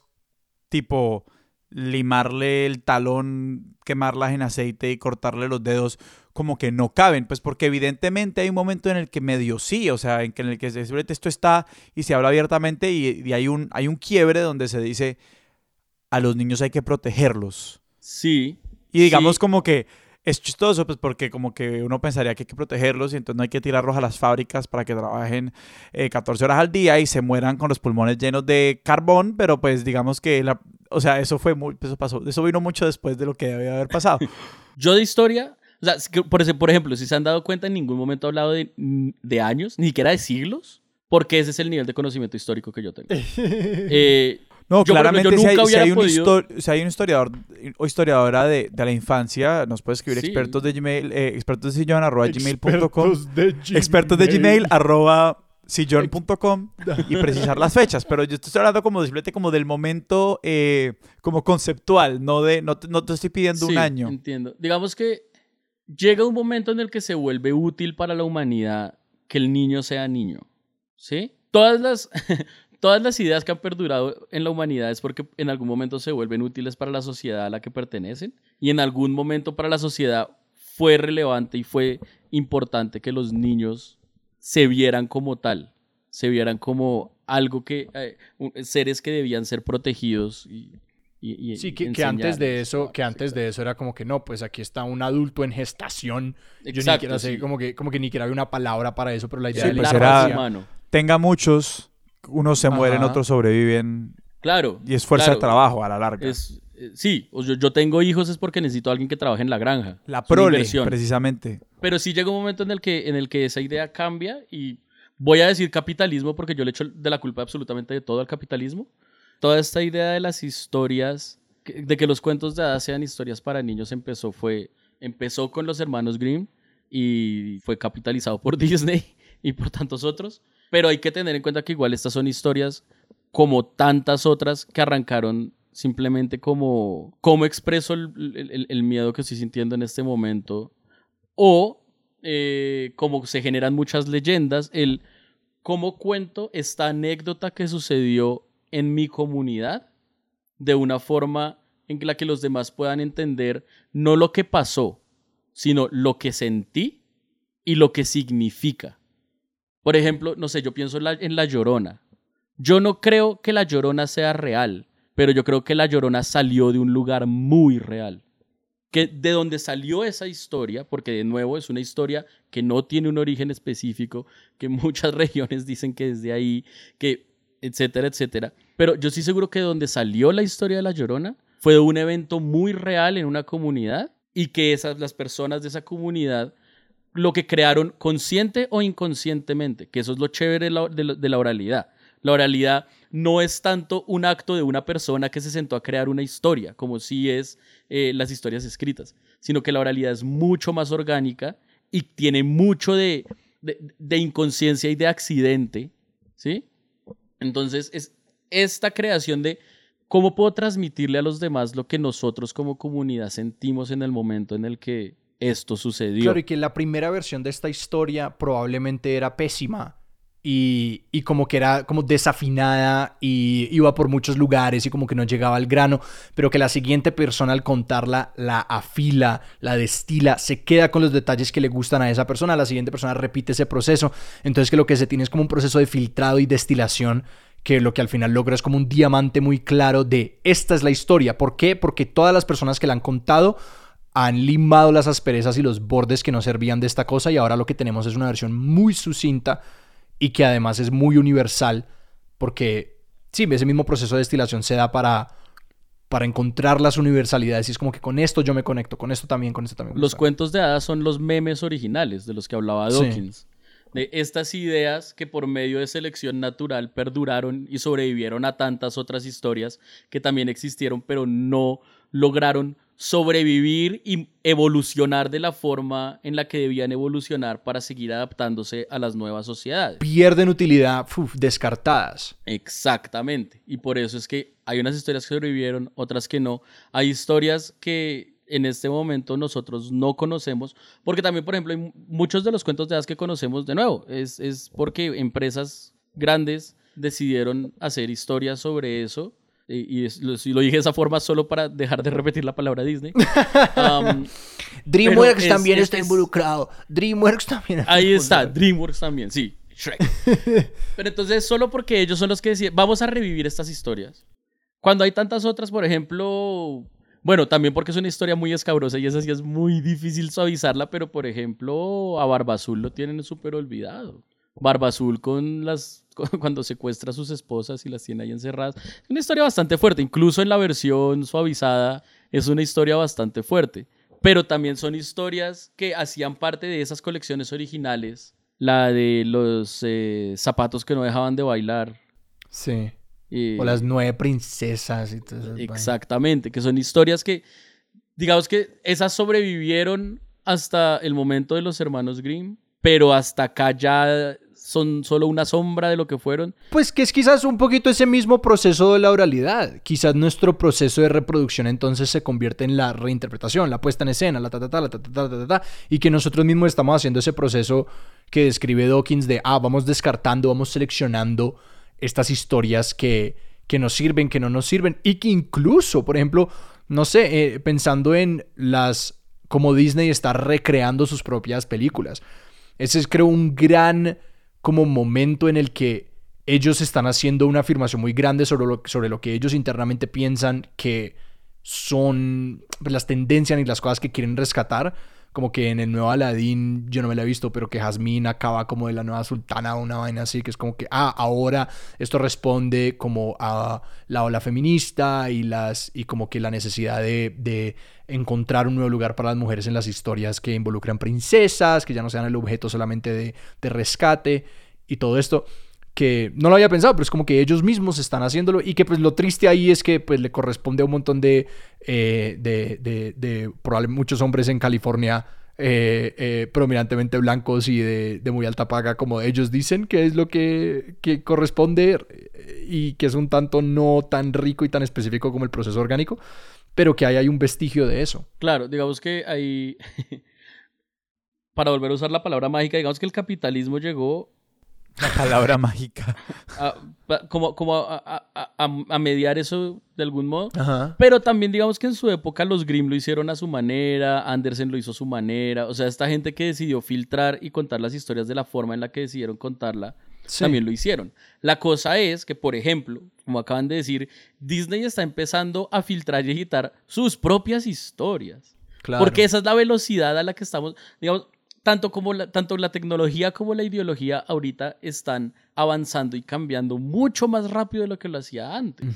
tipo limarle el talón, quemarlas en aceite y cortarle los dedos, como que no caben, pues porque evidentemente hay un momento en el que medio sí, o sea, en, que en el que esto está y se habla abiertamente y, y hay, un, hay un quiebre donde se dice a los niños hay que protegerlos. Sí. Y digamos sí. como que es chistoso, pues porque como que uno pensaría que hay que protegerlos y entonces no hay que tirarlos a las fábricas para que trabajen eh, 14 horas al día y se mueran con los pulmones llenos de carbón, pero pues digamos que, la, o sea, eso fue muy, eso pasó, eso vino mucho después de lo que debe haber pasado. Yo de historia, o sea, por, por ejemplo, si se han dado cuenta, en ningún momento he hablado de, de años, ni siquiera de siglos, porque ese es el nivel de conocimiento histórico que yo tengo. eh, No, Yo, claramente si, hay, si hay un podido- histo- si hay un historiador o historiadora de, de la infancia, nos puede escribir Sí. expertos de Gmail, eh, expertos de sillón arroba gmail.com, Expertos de Gmail. arroba sillón.com y precisar las fechas, pero yo estoy hablando como simplemente como del momento eh, como conceptual, no de no, te- no te estoy pidiendo un año. Entiendo. Digamos que llega un momento en el que se vuelve útil para la humanidad que el niño sea niño. ¿Sí? Todas las, todas las ideas que han perdurado en la humanidad es porque en algún momento se vuelven útiles para la sociedad a la que pertenecen y en algún momento para la sociedad fue relevante y fue importante que los niños se vieran como tal, se vieran como algo que, eh, seres que debían ser protegidos y... y- y Sí, que, que antes de eso, que antes de eso era como que no, pues aquí está un adulto en gestación. Yo ni Exacto, sé, sí. como que, como que ni siquiera había una palabra para eso, pero la idea Sí, de pues la era- humano. Tenga muchos, unos se mueren, Ajá. otros sobreviven Claro. y es fuerza claro, de trabajo a la larga. Es, eh, sí, yo, yo tengo hijos es porque necesito a alguien que trabaje en la granja. la prole, precisamente. Pero sí llega un momento en el, que, en el que esa idea cambia y voy a decir capitalismo porque yo le echo de la culpa absolutamente de todo al capitalismo. Toda esta idea de las historias, de que los cuentos de hadas sean historias para niños empezó, fue, empezó con los hermanos Grimm y fue capitalizado por Disney y por tantos otros. Pero hay que tener en cuenta que igual estas son historias como tantas otras que arrancaron simplemente como cómo expreso el, el- miedo que estoy sintiendo en este momento o eh, como se generan muchas leyendas, el cómo cuento esta anécdota que sucedió en mi comunidad de una forma en la que los demás puedan entender no lo que pasó, sino lo que sentí y lo que significa. Por ejemplo, no sé, yo pienso en la, Llorona. Yo no creo que la Llorona sea real, pero yo creo que la Llorona salió de un lugar muy real que de donde salió esa historia, porque de nuevo es una historia que no tiene un origen específico, que muchas regiones dicen que es de ahí, que etcétera, etcétera. Pero yo estoy seguro que de donde salió la historia de La Llorona fue de un evento muy real en una comunidad y que esas, las personas de esa comunidad lo que crearon consciente o inconscientemente, que eso es lo chévere de la, oralidad. La oralidad no es tanto un acto de una persona que se sentó a crear una historia, como si es eh, las historias escritas, sino que la oralidad es mucho más orgánica y tiene mucho de, de, de inconsciencia y de accidente, ¿sí? Entonces es esta creación de cómo puedo transmitirle a los demás lo que nosotros como comunidad sentimos en el momento en el que esto sucedió. Claro, y que la primera versión de esta historia probablemente era pésima y, y como que era como desafinada y iba por muchos lugares y como que no llegaba al grano, pero que la siguiente persona al contarla la afila, la destila, se queda con los detalles que le gustan a esa persona, la siguiente persona repite ese proceso, entonces que lo que se tiene es como un proceso de filtrado y destilación que lo que al final logra es como un diamante muy claro de esta es la historia. ¿Por qué? Porque todas las personas que la han contado han limado las asperezas y los bordes que no servían de esta cosa y ahora lo que tenemos es una versión muy sucinta y que además es muy universal porque sí, ese mismo proceso de destilación se da para para encontrar las universalidades y es como que con esto yo me conecto, con esto también, con esto también. Los cuentos de hadas son los memes originales de los que hablaba Sí. Dawkins. De estas ideas que por medio de selección natural perduraron y sobrevivieron a tantas otras historias que también existieron, pero no lograron sobrevivir y evolucionar de la forma en la que debían evolucionar para seguir adaptándose a las nuevas sociedades. pierden utilidad, uf, descartadas. Exactamente. Y por eso es que hay unas historias que sobrevivieron, otras que no. Hay historias que en este momento nosotros no conocemos, porque también, por ejemplo, hay muchos de los cuentos de hadas que conocemos, de nuevo, es, es porque empresas grandes decidieron hacer historias sobre eso. Y, lo, dije de esa forma solo para dejar de repetir la palabra Disney. DreamWorks también está involucrado. DreamWorks también. Está ahí está, DreamWorks también, sí. Shrek. Pero entonces, solo porque ellos son los que deciden, vamos a revivir estas historias. Cuando hay tantas otras, por ejemplo, bueno, también porque es una historia muy escabrosa y esa sí es muy difícil suavizarla, pero por ejemplo, a Barba Azul lo tienen súper olvidado. Barba Azul con las cuando secuestra a sus esposas y las tiene ahí encerradas. Es una historia bastante fuerte, incluso en la versión suavizada es una historia bastante fuerte. Pero también son historias que hacían parte de esas colecciones originales. La de los eh, zapatos que no dejaban de bailar. Sí o las nueve princesas y todo eso. Exactamente, que son historias que, digamos que esas sobrevivieron hasta el momento de los hermanos Grimm, pero hasta acá ya son solo una sombra de lo que fueron. Pues que es quizás un poquito ese mismo proceso de la oralidad. Quizás nuestro proceso de reproducción entonces se convierte en la reinterpretación, la puesta en escena, la ta ta ta, la ta ta ta ta ta, y que nosotros mismos estamos haciendo ese proceso que describe Dawkins de, ah, vamos descartando, vamos seleccionando estas historias que, que nos sirven, que no nos sirven y que incluso, por ejemplo, no sé, eh, pensando en las, como Disney está recreando sus propias películas. Ese es creo un gran como momento en el que ellos están haciendo una afirmación muy grande sobre lo, sobre lo que ellos internamente piensan que son las tendencias y las cosas que quieren rescatar como que en el nuevo Aladdin, yo no me lo he visto, pero que Jasmine acaba como de la nueva sultana una vaina así, que es como que, ah, ahora esto responde como a la ola feminista y, las, y como que la necesidad de, de encontrar un nuevo lugar para las mujeres en las historias que involucran princesas, que ya no sean el objeto solamente de, de rescate y todo esto que no lo había pensado, pero es como que ellos mismos están haciéndolo y que pues lo triste ahí es que pues le corresponde a un montón de, eh, de, de, de probablemente muchos hombres en California eh, eh, prominentemente blancos y de, muy alta paga, como ellos dicen que es lo que, que, corresponde y que es un tanto no tan rico y tan específico como el proceso orgánico, pero que ahí hay un vestigio de eso. Claro, digamos que hay... Para volver a usar la palabra mágica, digamos que el capitalismo llegó la palabra mágica. como como a, mediar eso de algún modo. Pero también digamos que en su época los Grimm lo hicieron a su manera, Andersen lo hizo a su manera. O sea, esta gente que decidió filtrar y contar las historias de la forma en la que decidieron contarla, también lo hicieron. La cosa es que, por ejemplo, como acaban de decir, Disney está empezando a filtrar y editar sus propias historias. Porque esa es la velocidad a la que estamos, digamos, tanto, como la, tanto la tecnología como la ideología ahorita están avanzando y cambiando mucho más rápido de lo que lo hacía antes.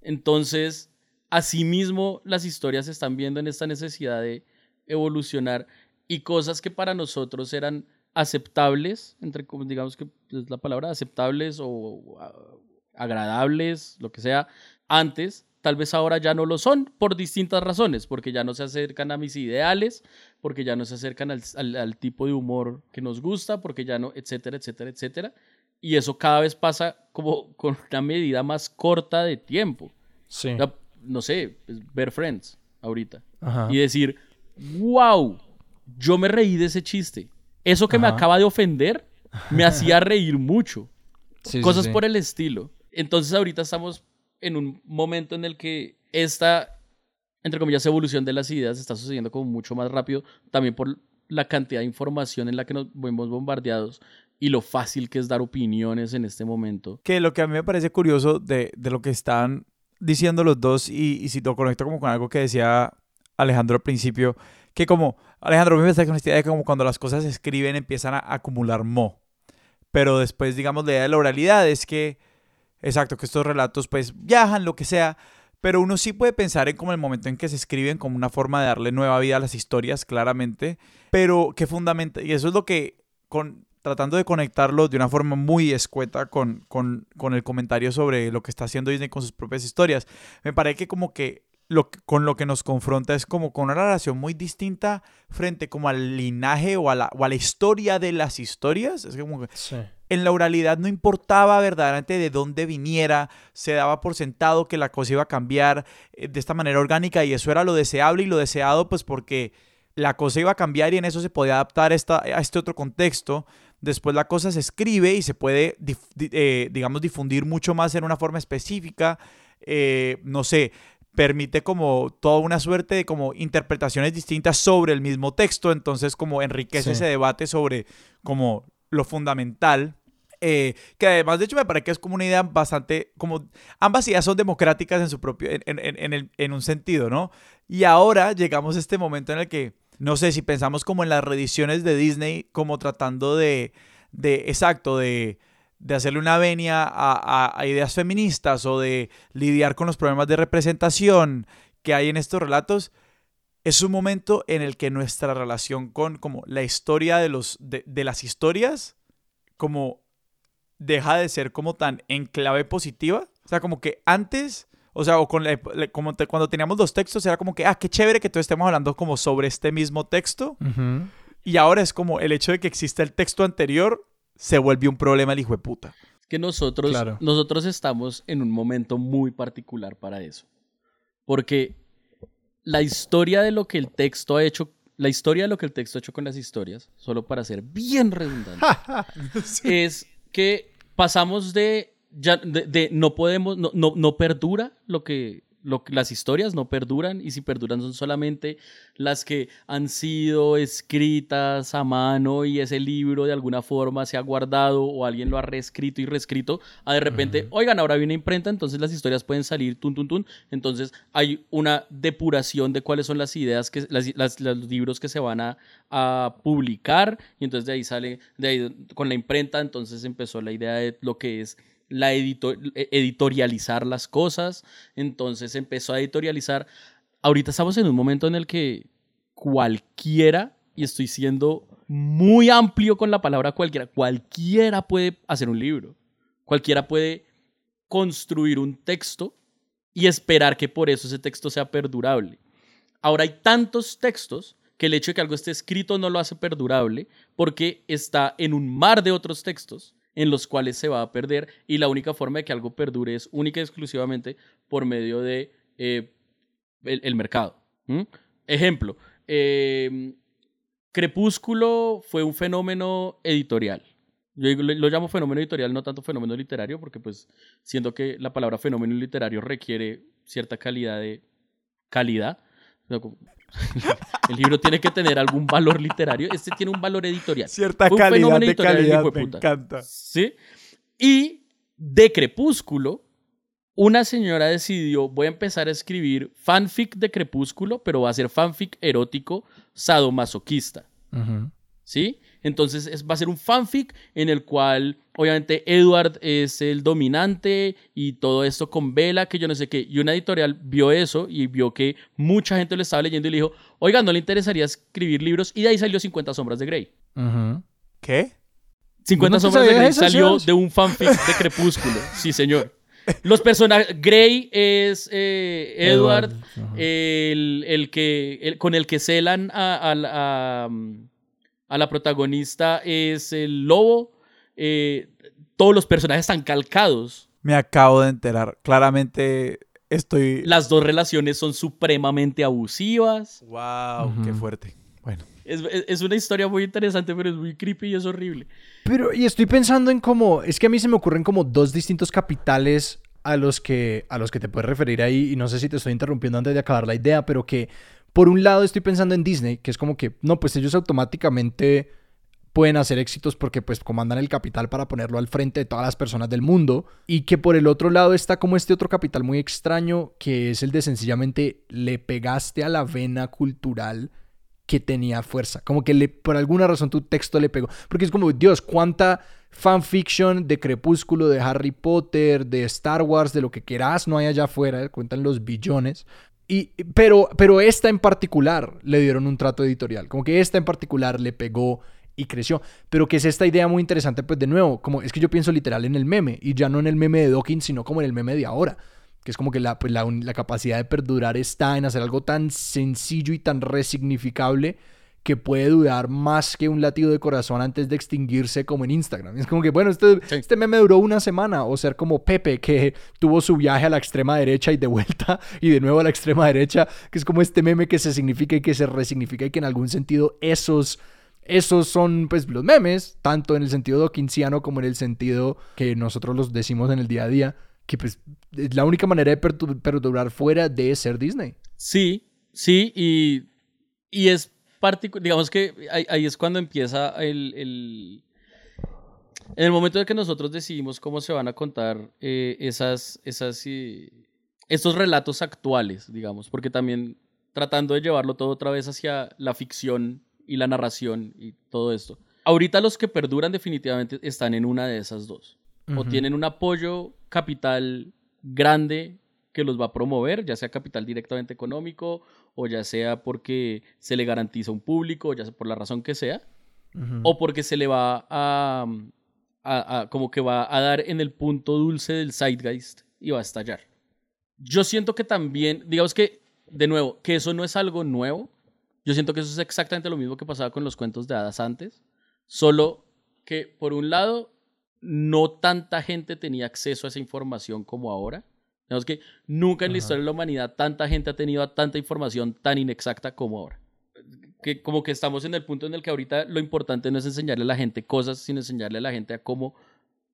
Entonces, asimismo, las historias se están viendo en esta necesidad de evolucionar y cosas que para nosotros eran aceptables, entre digamos que es la palabra aceptables o agradables, lo que sea, antes, tal vez ahora ya no lo son por distintas razones, porque ya no se acercan a mis ideales, porque ya no se acercan al, tipo de humor que nos gusta, porque ya no, etcétera, etcétera, etcétera. Y eso cada vez pasa como con una medida más corta de tiempo. Sí. no sé, pues, ver Friends ahorita y decir, wow, yo me reí de ese chiste. Eso que me acaba de ofender me hacía reír mucho. Cosas por el estilo. Entonces ahorita estamos en un momento en el que esta, entre comillas, evolución de las ideas está sucediendo como mucho más rápido, también por la cantidad de información en la que nos vemos bombardeados y lo fácil que es dar opiniones en este momento. Que lo que a mí me parece curioso de, de lo que están diciendo los dos, y, y, si lo conecto como con algo que decía Alejandro al principio, que como, Alejandro, me parece con esta idea de como cuando las cosas se escriben empiezan a acumular mo, pero después, digamos, la idea de la oralidad es que Exacto, que estos relatos pues viajan, lo que sea, pero uno sí puede pensar en como el momento en que se escriben como una forma de darle nueva vida a las historias, claramente, pero que fundamenta, y eso es lo que, con, tratando de conectarlo de una forma muy escueta con, con, con el comentario sobre lo que está haciendo Disney con sus propias historias, me parece que como que lo, con lo que nos confronta es como con una relación muy distinta frente como al linaje o a la, o a la historia de las historias. Que en la oralidad no importaba verdaderamente de dónde viniera, se daba por sentado que la cosa iba a cambiar eh, de esta manera orgánica y eso era lo deseable y lo deseado pues porque la cosa iba a cambiar y en eso se podía adaptar esta, a este otro contexto. Después la cosa se escribe y se puede, eh, digamos, difundir mucho más en una forma específica. Eh, no sé, permite como toda una suerte de como interpretaciones distintas sobre el mismo texto, entonces como enriquece ese debate sobre como lo fundamental. Eh, que además, de hecho, me parece que es como una idea bastante, como ambas ideas son democráticas en su propio, en, en, en un sentido, ¿no? Y ahora llegamos a este momento en el que, no sé, si pensamos como en las reediciones de Disney, como tratando de, de exacto, de, de hacerle una venia a, ideas feministas o de lidiar con los problemas de representación que hay en estos relatos, es un momento en el que nuestra relación con como la historia de, los, de, las historias como deja de ser como tan en clave positiva. O sea, como que antes, o sea, o con como cuando teníamos los textos era como que, ah, qué chévere que todos estemos hablando como sobre este mismo texto. Y ahora es como el hecho de que exista el texto anterior se vuelve un problema el hijo de puta. Que nosotros, nosotros estamos en un momento muy particular para eso. Porque la historia de lo que el texto ha hecho, la historia de lo que el texto ha hecho con las historias, solo para ser bien redundante, es que pasamos de, ya, de, no podemos, no, no, no perdura lo que las historias no perduran y si perduran son solamente las que han sido escritas a mano y ese libro de alguna forma se ha guardado o alguien lo ha reescrito y reescrito, a de repente, oigan, ahora hay una imprenta, entonces las historias pueden salir tun, tun, tun. Entonces hay una depuración de cuáles son las ideas, que, las, los libros que se van a, a, publicar y entonces de ahí sale, de ahí con la imprenta, entonces empezó la idea de lo que es la e, editorializar las cosas, entonces empezó a editorializar. Ahorita estamos en un momento en el que cualquiera, y estoy siendo muy amplio con la palabra cualquiera, cualquiera puede hacer un libro, cualquiera puede construir un texto y esperar que por eso ese texto sea perdurable. Ahora hay tantos textos que el hecho de que algo esté escrito no lo hace perdurable porque está en un mar de otros textos en los cuales se va a perder y la única forma de que algo perdure es única y exclusivamente por medio de eh, el, mercado. Ejemplo, em, Crepúsculo fue un fenómeno editorial. Yo lo, llamo fenómeno editorial, no tanto fenómeno literario, porque pues siento que la palabra fenómeno literario requiere cierta calidad de calidad. El libro tiene que tener algún valor literario. Este tiene un valor editorial. Cierta calidad de calidad, me encanta. Sí. Y de Crepúsculo, una señora decidió, voy a empezar a escribir fanfic de Crepúsculo, pero va a ser fanfic erótico sadomasoquista. ¿Sí? Entonces es, va a ser un fanfic en el cual obviamente Edward es el dominante y todo esto con Vela, que yo no sé qué. Y una editorial vio eso y vio que mucha gente lo estaba leyendo y le dijo, oiga, ¿no le interesaría escribir libros? Y de ahí salió 50 sombras de Grey. ¿Qué? 50 sombras de Grey salió de un fanfic de Crepúsculo. sí, señor. Los personajes. Grey es eh, Edward, el, que, con el que celan a a la protagonista es el lobo. Eh, todos los personajes están calcados. Me acabo de enterar. Claramente estoy. Las dos relaciones son supremamente abusivas. ¡Wow! ¡Qué fuerte! Bueno. Es, una historia muy interesante, pero es muy creepy y es horrible. Pero, y estoy pensando en cómo. Es que a mí se me ocurren como dos distintos capitales a los que, a los que te puedes referir ahí. Y no sé si te estoy interrumpiendo antes de acabar la idea, pero que por un lado estoy pensando en Disney, que es como que, no, pues ellos automáticamente pueden hacer éxitos porque pues comandan el capital para ponerlo al frente de todas las personas del mundo. Y que por el otro lado está como este otro capital muy extraño que es el de sencillamente le pegaste a la vena cultural que tenía fuerza, como que por alguna razón tu texto le pegó, porque es como, Dios, cuánta fanfiction de Crepúsculo, de Harry Potter, de Star Wars, de lo que quieras no hay allá afuera, cuentan los billones, y, pero, pero esta en particular le dieron un trato editorial. Como que esta en particular le pegó y creció. Pero que es esta idea muy interesante, pues de nuevo, como es que yo pienso literal en el meme. Y ya no en el meme de Dawkins, sino como en el meme de ahora. Que es como que la, pues la, capacidad de perdurar está en hacer algo tan sencillo y tan resignificable que puede dudar más que un latido de corazón antes de extinguirse como en Instagram. Es como que, bueno, este, Sí. este meme duró una semana, o ser como Pepe, que tuvo su viaje a la extrema derecha y de vuelta, y de nuevo a la extrema derecha, que es como este meme que se significa y que se resignifica y que en algún sentido esos... Esos son pues los memes, tanto en el sentido dawkinsiano como en el sentido que nosotros los decimos en el día a día, que pues es la única manera de perdurar fuera de ser Disney. Sí, sí, y, y es particular, digamos que ahí, ahí es cuando empieza el, el- En el momento en que nosotros decidimos cómo se van a contar eh, esas, esas, eh, estos relatos actuales, digamos, porque también tratando de llevarlo todo otra vez hacia la ficción y la narración y todo esto. Ahorita los que perduran definitivamente están en una de esas dos. O tienen un apoyo capital grande que los va a promover, ya sea capital directamente económico o ya sea porque se le garantiza un público, ya sea por la razón que sea, Ujú. o porque se le va a, a- a- como que va a dar en el punto dulce del zeitgeist y va a estallar. Yo siento que también, digamos que, de nuevo, que eso no es algo nuevo. Yo siento que eso es exactamente lo mismo que pasaba con los cuentos de hadas antes, solo que por un lado no tanta gente tenía acceso a esa información como ahora. Digamos que nunca en la historia de la humanidad tanta gente ha tenido tanta información tan inexacta como ahora. Que como que estamos en el punto en el que ahorita lo importante no es enseñarle a la gente cosas, sino enseñarle a la gente a cómo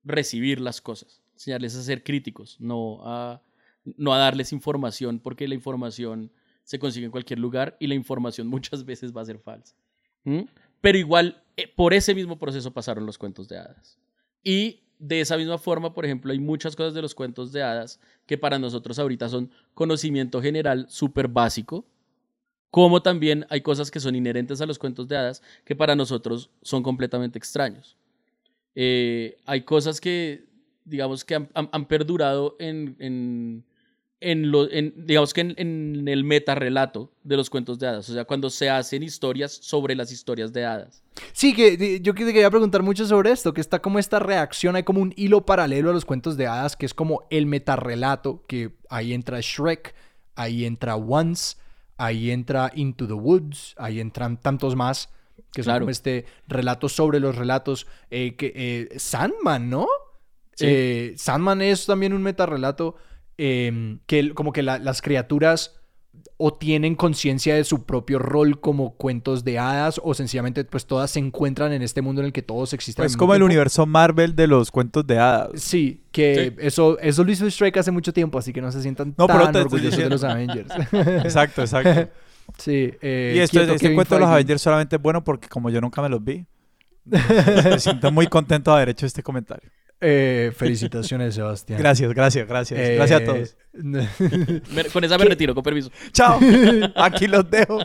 recibir las cosas. Enseñarles a ser críticos, no a, no a darles información, porque la información se consigue en cualquier lugar y la información muchas veces va a ser falsa. ¿Mm? Pero igual, eh, por ese mismo proceso pasaron los cuentos de hadas. Y de esa misma forma, por ejemplo, hay muchas cosas de los cuentos de hadas que para nosotros ahorita son conocimiento general súper básico, como también hay cosas que son inherentes a los cuentos de hadas que para nosotros son completamente extraños. Eh, hay cosas que, digamos, que han, perdurado en, en, en lo, digamos que en, en el metarrelato de los cuentos de hadas, o sea, cuando se hacen historias sobre las historias de hadas. Sí, que yo que te quería preguntar mucho sobre esto, que está como esta reacción, hay como un hilo paralelo a los cuentos de hadas, que es como el metarrelato, que ahí entra Shrek, ahí entra Once, ahí entra Into the Woods, ahí entran tantos más, que son Claro. como este relato sobre los relatos, eh, que eh, Sandman, ¿no? Sí. Eh, Sandman es también un metarrelato eh, que como que la- las criaturas o tienen conciencia de su propio rol como cuentos de hadas o sencillamente pues todas se encuentran en este mundo en el que todos existen. Es Pues como el universo Marvel de los cuentos de hadas. Sí, que Sí. eso eso lo hizo Shrek hace mucho tiempo, así que no se sientan No, pero tan te estoy orgullosos de diciendo. los Avengers. Exacto, exacto. sí, eh, y esto, quieto, este Kevin cuento de los. Avengers solamente es bueno porque como yo nunca me los vi, me siento muy contento de haber hecho este comentario. Eh, felicitaciones, Sebastián. Gracias, gracias, gracias. Eh, Gracias a todos. Me- Con esa me ¿Qué? retiro, con permiso. Chao. Aquí los dejo.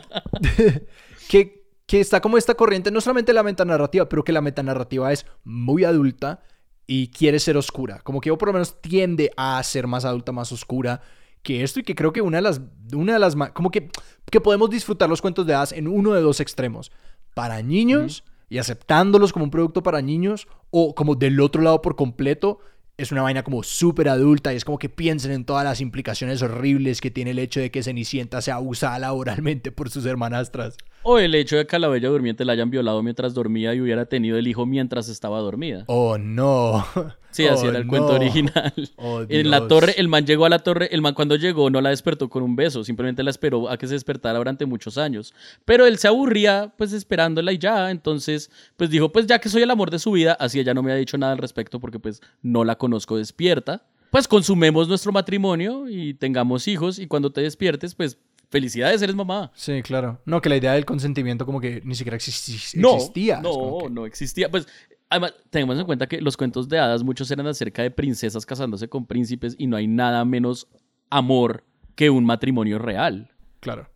que, que está como esta corriente, no solamente la metanarrativa, pero que la metanarrativa es muy adulta y quiere ser oscura. Como que o por lo menos tiende a ser más adulta, más oscura que esto y que creo que una de las, una de las, ma- como que, que podemos disfrutar los cuentos de hadas en uno de dos extremos. Para niños y aceptándolos como un producto para niños o como del otro lado por completo. Es una vaina como súper adulta y es como que piensen en todas las implicaciones horribles que tiene el hecho de que Cenicienta sea abusada laboralmente por sus hermanastras. O el hecho de que a la bella durmiente la hayan violado mientras dormía y hubiera tenido el hijo mientras estaba dormida. Oh no. Sí, así Oh, era el cuento original. Oh, en la torre, el man llegó a la torre, el man cuando llegó no la despertó con un beso, simplemente la esperó a que se despertara durante muchos años. Pero él se aburría pues esperándola y ya, entonces pues dijo, pues ya que soy el amor de su vida, así ella no me ha dicho nada al respecto porque pues no la conozco despierta, pues consumemos nuestro matrimonio y tengamos hijos y cuando te despiertes pues felicidades, eres mamá. Sí, claro. No, que la idea del consentimiento como que ni siquiera existi- No, existía. No, que- no existía. Pues, además, tenemos en cuenta que los cuentos de hadas muchos eran acerca de princesas casándose con príncipes y no hay nada menos amor que un matrimonio real. Claro.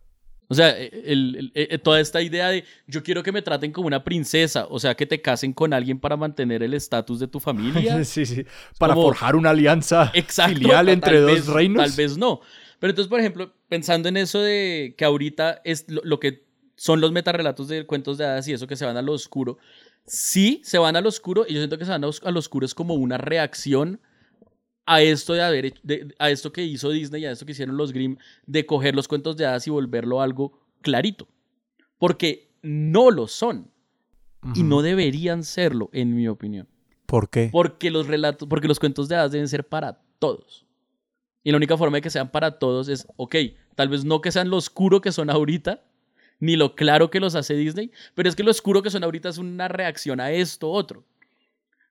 O sea, el- el- el- toda esta idea de yo quiero que me traten como una princesa, o sea, que te casen con alguien para mantener el estatus de tu familia. sí, sí. Para como- forjar una alianza Exacto. filial tal entre dos vez- reinos. Tal vez no. Pero entonces, por ejemplo, pensando en eso de que ahorita es lo, lo que son los metarrelatos de cuentos de hadas y eso que se van a lo oscuro, sí se van a lo oscuro y yo siento que se van a, lo oscuro es como una reacción a esto de haber de- a esto que hizo Disney y a esto que hicieron los Grimm de coger los cuentos de hadas y volverlo algo clarito. Porque no lo son. Y no deberían serlo, en mi opinión. ¿Por qué? Porque los relatos, porque los cuentos de hadas deben ser para todos. Y la única forma de que sean para todos es, ok, tal vez no que sean lo oscuro que son ahorita, ni lo claro que los hace Disney, pero es que lo oscuro que son ahorita es una reacción a esto otro.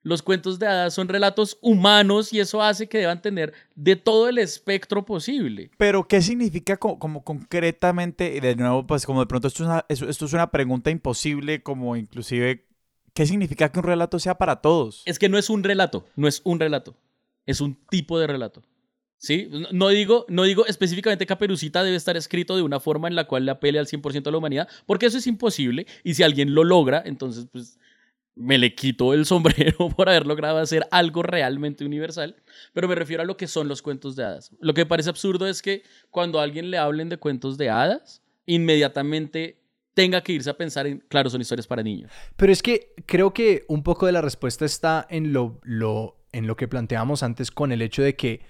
Los cuentos de hadas son relatos humanos y eso hace que deban tener de todo el espectro posible. Pero, ¿qué significa co- como, concretamente? Y de nuevo, pues como de pronto esto es, una, esto es una pregunta imposible, como inclusive, ¿qué significa que un relato sea para todos? Es que no es un relato, no es un relato, es un tipo de relato. ¿Sí? No- digo, no digo específicamente Caperucita debe estar escrito de una forma en la cual le apele al 100% de la humanidad, porque eso es imposible y si alguien lo logra, entonces pues me le quito el sombrero por haber logrado hacer algo realmente universal, pero me refiero a lo que son los cuentos de hadas. Lo que parece absurdo es que cuando a alguien le hablen de cuentos de hadas, inmediatamente tenga que irse a pensar en, claro, son historias para niños. Pero es que creo que un poco de la respuesta está en lo, lo, en lo que planteamos antes con el hecho de que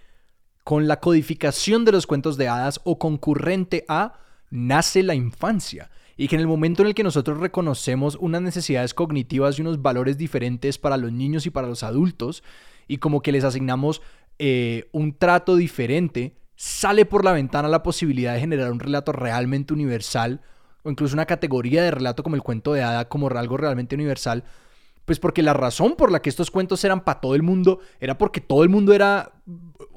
con la codificación de los cuentos de hadas o concurrente a nace la infancia. Y que en el momento en el que nosotros reconocemos unas necesidades cognitivas y unos valores diferentes para los niños y para los adultos, y como que les asignamos eh, un trato diferente, sale por la ventana la posibilidad de generar un relato realmente universal, o incluso una categoría de relato como el cuento de hada, como algo realmente universal. Pues porque la razón por la que estos cuentos eran para todo el mundo era porque todo el mundo era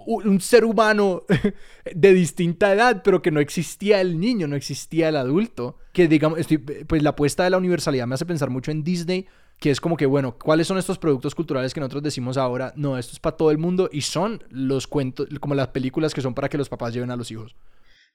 un ser humano de distinta edad, pero que no existía el niño, no existía el adulto. Que digamos, pues la apuesta de la universalidad me hace pensar mucho en Disney, que es como que, bueno, ¿cuáles son estos productos culturales que nosotros decimos ahora? No, esto es para todo el mundo y son los cuentos, como las películas que son para que los papás lleven a los hijos.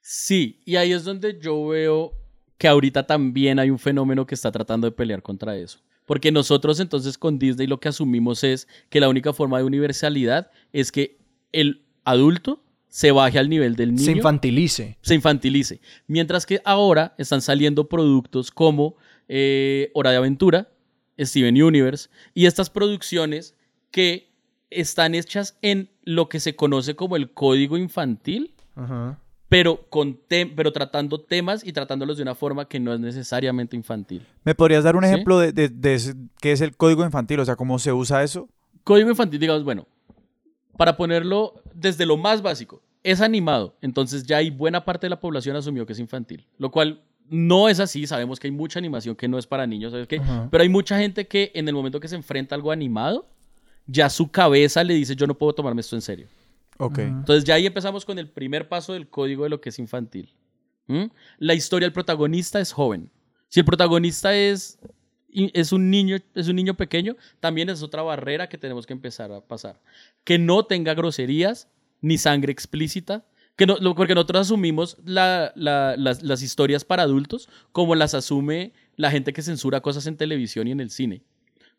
Sí, y ahí es donde yo veo que ahorita también hay un fenómeno que está tratando de pelear contra eso. Porque nosotros entonces con Disney lo que asumimos es que la única forma de universalidad es que el adulto se baje al nivel del niño. Se infantilice. se infantilice. Mientras que ahora están saliendo productos como eh, Hora de Aventura, Steven Universe, y estas producciones que están hechas en lo que se conoce como el código infantil, Ajá. Pero, con pero tratando temas y tratándolos de una forma que no es necesariamente infantil. ¿Me podrías dar un ¿Sí? ejemplo de, de- de ese- qué es el código infantil? O sea, ¿cómo se usa eso? Código infantil, digamos, bueno, para ponerlo desde lo más básico, es animado, entonces ya hay buena parte de la población asumió que es infantil, lo cual no es así, sabemos que hay mucha animación que no es para niños, ¿sabes qué? Ajá. Pero hay mucha gente que en el momento que se enfrenta a algo animado, ya su cabeza le dice, yo no puedo tomarme esto en serio. Ok. Entonces ya ahí empezamos con el primer paso del código de lo que es infantil. ¿Mm? La historia del protagonista es joven. Si el protagonista es, es, un niño, es un niño pequeño, también es otra barrera que tenemos que empezar a pasar. Que no tenga groserías ni sangre explícita. Que no, porque nosotros asumimos la- la- las, las historias para adultos como las asume la gente que censura cosas en televisión y en el cine.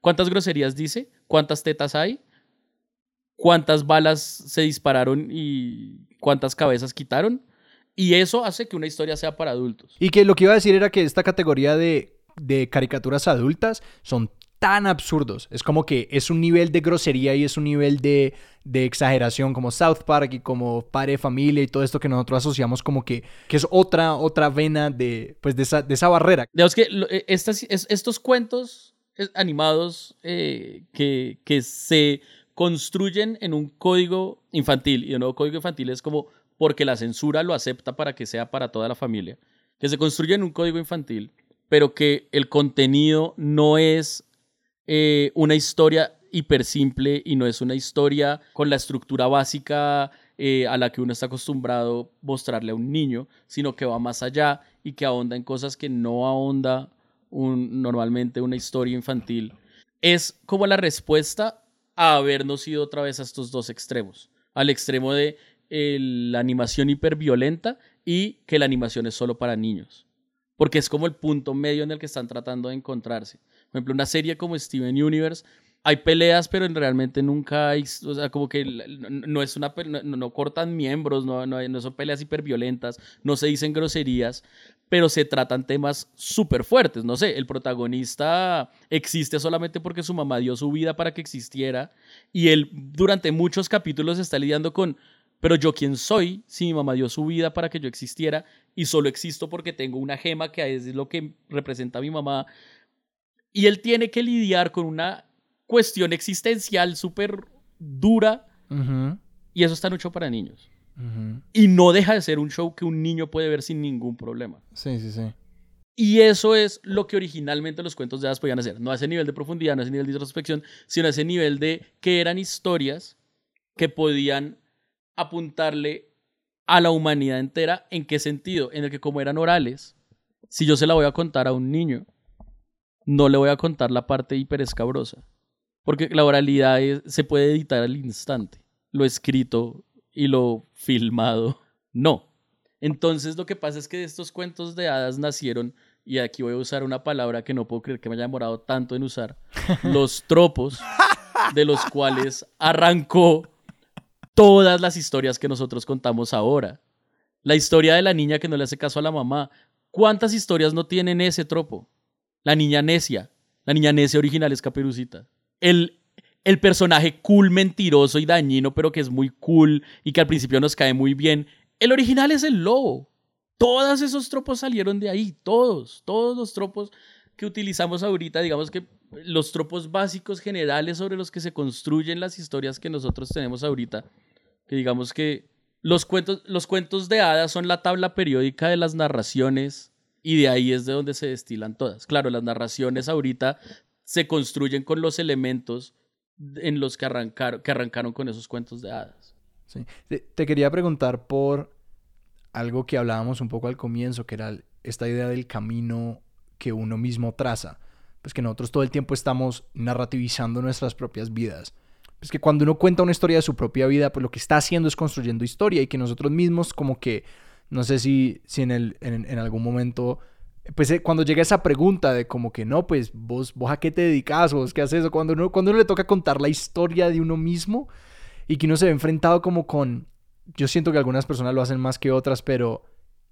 ¿Cuántas groserías dice? ¿Cuántas tetas hay? ¿Cuántas balas se dispararon y cuántas cabezas quitaron? Y eso hace que una historia sea para adultos. Y que lo que iba a decir era que esta categoría de, de caricaturas adultas son tan absurdos. Es como que es un nivel de grosería y es un nivel de, de exageración como South Park y como Padre Familia y todo esto que nosotros asociamos como que, que es otra, otra vena de, pues de, esa, de esa barrera. Digamos que eh, estas- es- estos cuentos eh, animados eh, que, que se construyen en un código infantil, y de nuevo código infantil es como porque la censura lo acepta para que sea para toda la familia, que se construye en un código infantil, pero que el contenido no es eh, una historia hiper simple y no es una historia con la estructura básica eh, a la que uno está acostumbrado mostrarle a un niño, sino que va más allá y que ahonda en cosas que no ahonda normalmente una historia infantil. Es como la respuesta a habernos ido otra vez a estos dos extremos, al extremo de la animación hiperviolenta y que la animación es solo para niños porque es como el punto medio en el que están tratando de encontrarse. Por ejemplo, una serie como Steven Universe, hay peleas, pero en- realmente nunca hay, o sea, como que no, es una, no, no cortan miembros, no, no, no son peleas hiperviolentas, no se dicen groserías, pero se tratan temas súper fuertes. No sé, el protagonista existe solamente porque su mamá dio su vida para que existiera y él durante muchos capítulos está lidiando con Pero yo quién soy si mi mamá dio su vida para que yo existiera y solo existo porque tengo una gema que es lo que representa a mi mamá. Y él tiene que lidiar con una cuestión existencial súper dura y eso está hecho para niños. Y no deja de ser un show que un niño puede ver sin ningún problema. Sí, sí, sí. Y eso es lo que originalmente los cuentos de hadas podían hacer. No a ese nivel de profundidad, no a ese nivel de introspección, sino a ese nivel de que eran historias que podían apuntarle a la humanidad entera. ¿En qué sentido? En el que como eran orales, si yo se la voy a contar a un niño, no le voy a contar la parte hiper escabrosa. Porque la oralidad es- se puede editar al instante. Lo escrito y lo filmado, no. Entonces lo que pasa es que estos cuentos de hadas nacieron, y aquí voy a usar una palabra que no puedo creer que me haya demorado tanto en usar, los tropos de los cuales arrancó todas las historias que nosotros contamos ahora. La historia de la niña que no le hace caso a la mamá. ¿Cuántas historias no tienen ese tropo? La niña necia. La niña necia original es Caperucita. El, el personaje cool, mentiroso y dañino, pero que es muy cool y que al principio nos cae muy bien. El original es el lobo. Todos esos tropos salieron de ahí. Todos. Todos los tropos que utilizamos ahorita, digamos que los tropos básicos generales sobre los que se construyen las historias que nosotros tenemos ahorita, que digamos que los cuentos, los cuentos de hadas son la tabla periódica de las narraciones y de ahí es de donde se destilan todas. Claro, las narraciones ahorita se construyen con los elementos en los que arrancaron, que arrancaron con esos cuentos de hadas. Sí. Te, quería preguntar por algo que hablábamos un poco al comienzo, que era esta idea del camino que uno mismo traza. Pues que nosotros todo el tiempo estamos narrativizando nuestras propias vidas. Pues que cuando uno cuenta una historia de su propia vida, pues lo que está haciendo es construyendo historia y que nosotros mismos como que, no sé si, si en, el, en, en algún momento, pues eh, cuando llega esa pregunta de como que no, pues vos, vos a qué te dedicas, vos qué haces, o cuando uno, cuando uno le toca contar la historia de uno mismo y que uno se ve enfrentado como con, yo siento que algunas personas lo hacen más que otras, pero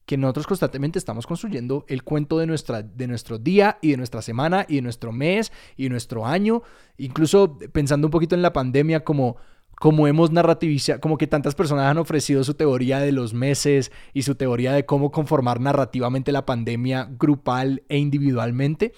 que nosotros constantemente estamos construyendo el cuento de, nuestra, de nuestro día y de nuestra semana y de nuestro mes y de nuestro año. Incluso pensando un poquito en la pandemia, como, como hemos narrativizado, como que tantas personas han ofrecido su teoría de los meses y su teoría de cómo conformar narrativamente la pandemia grupal e individualmente,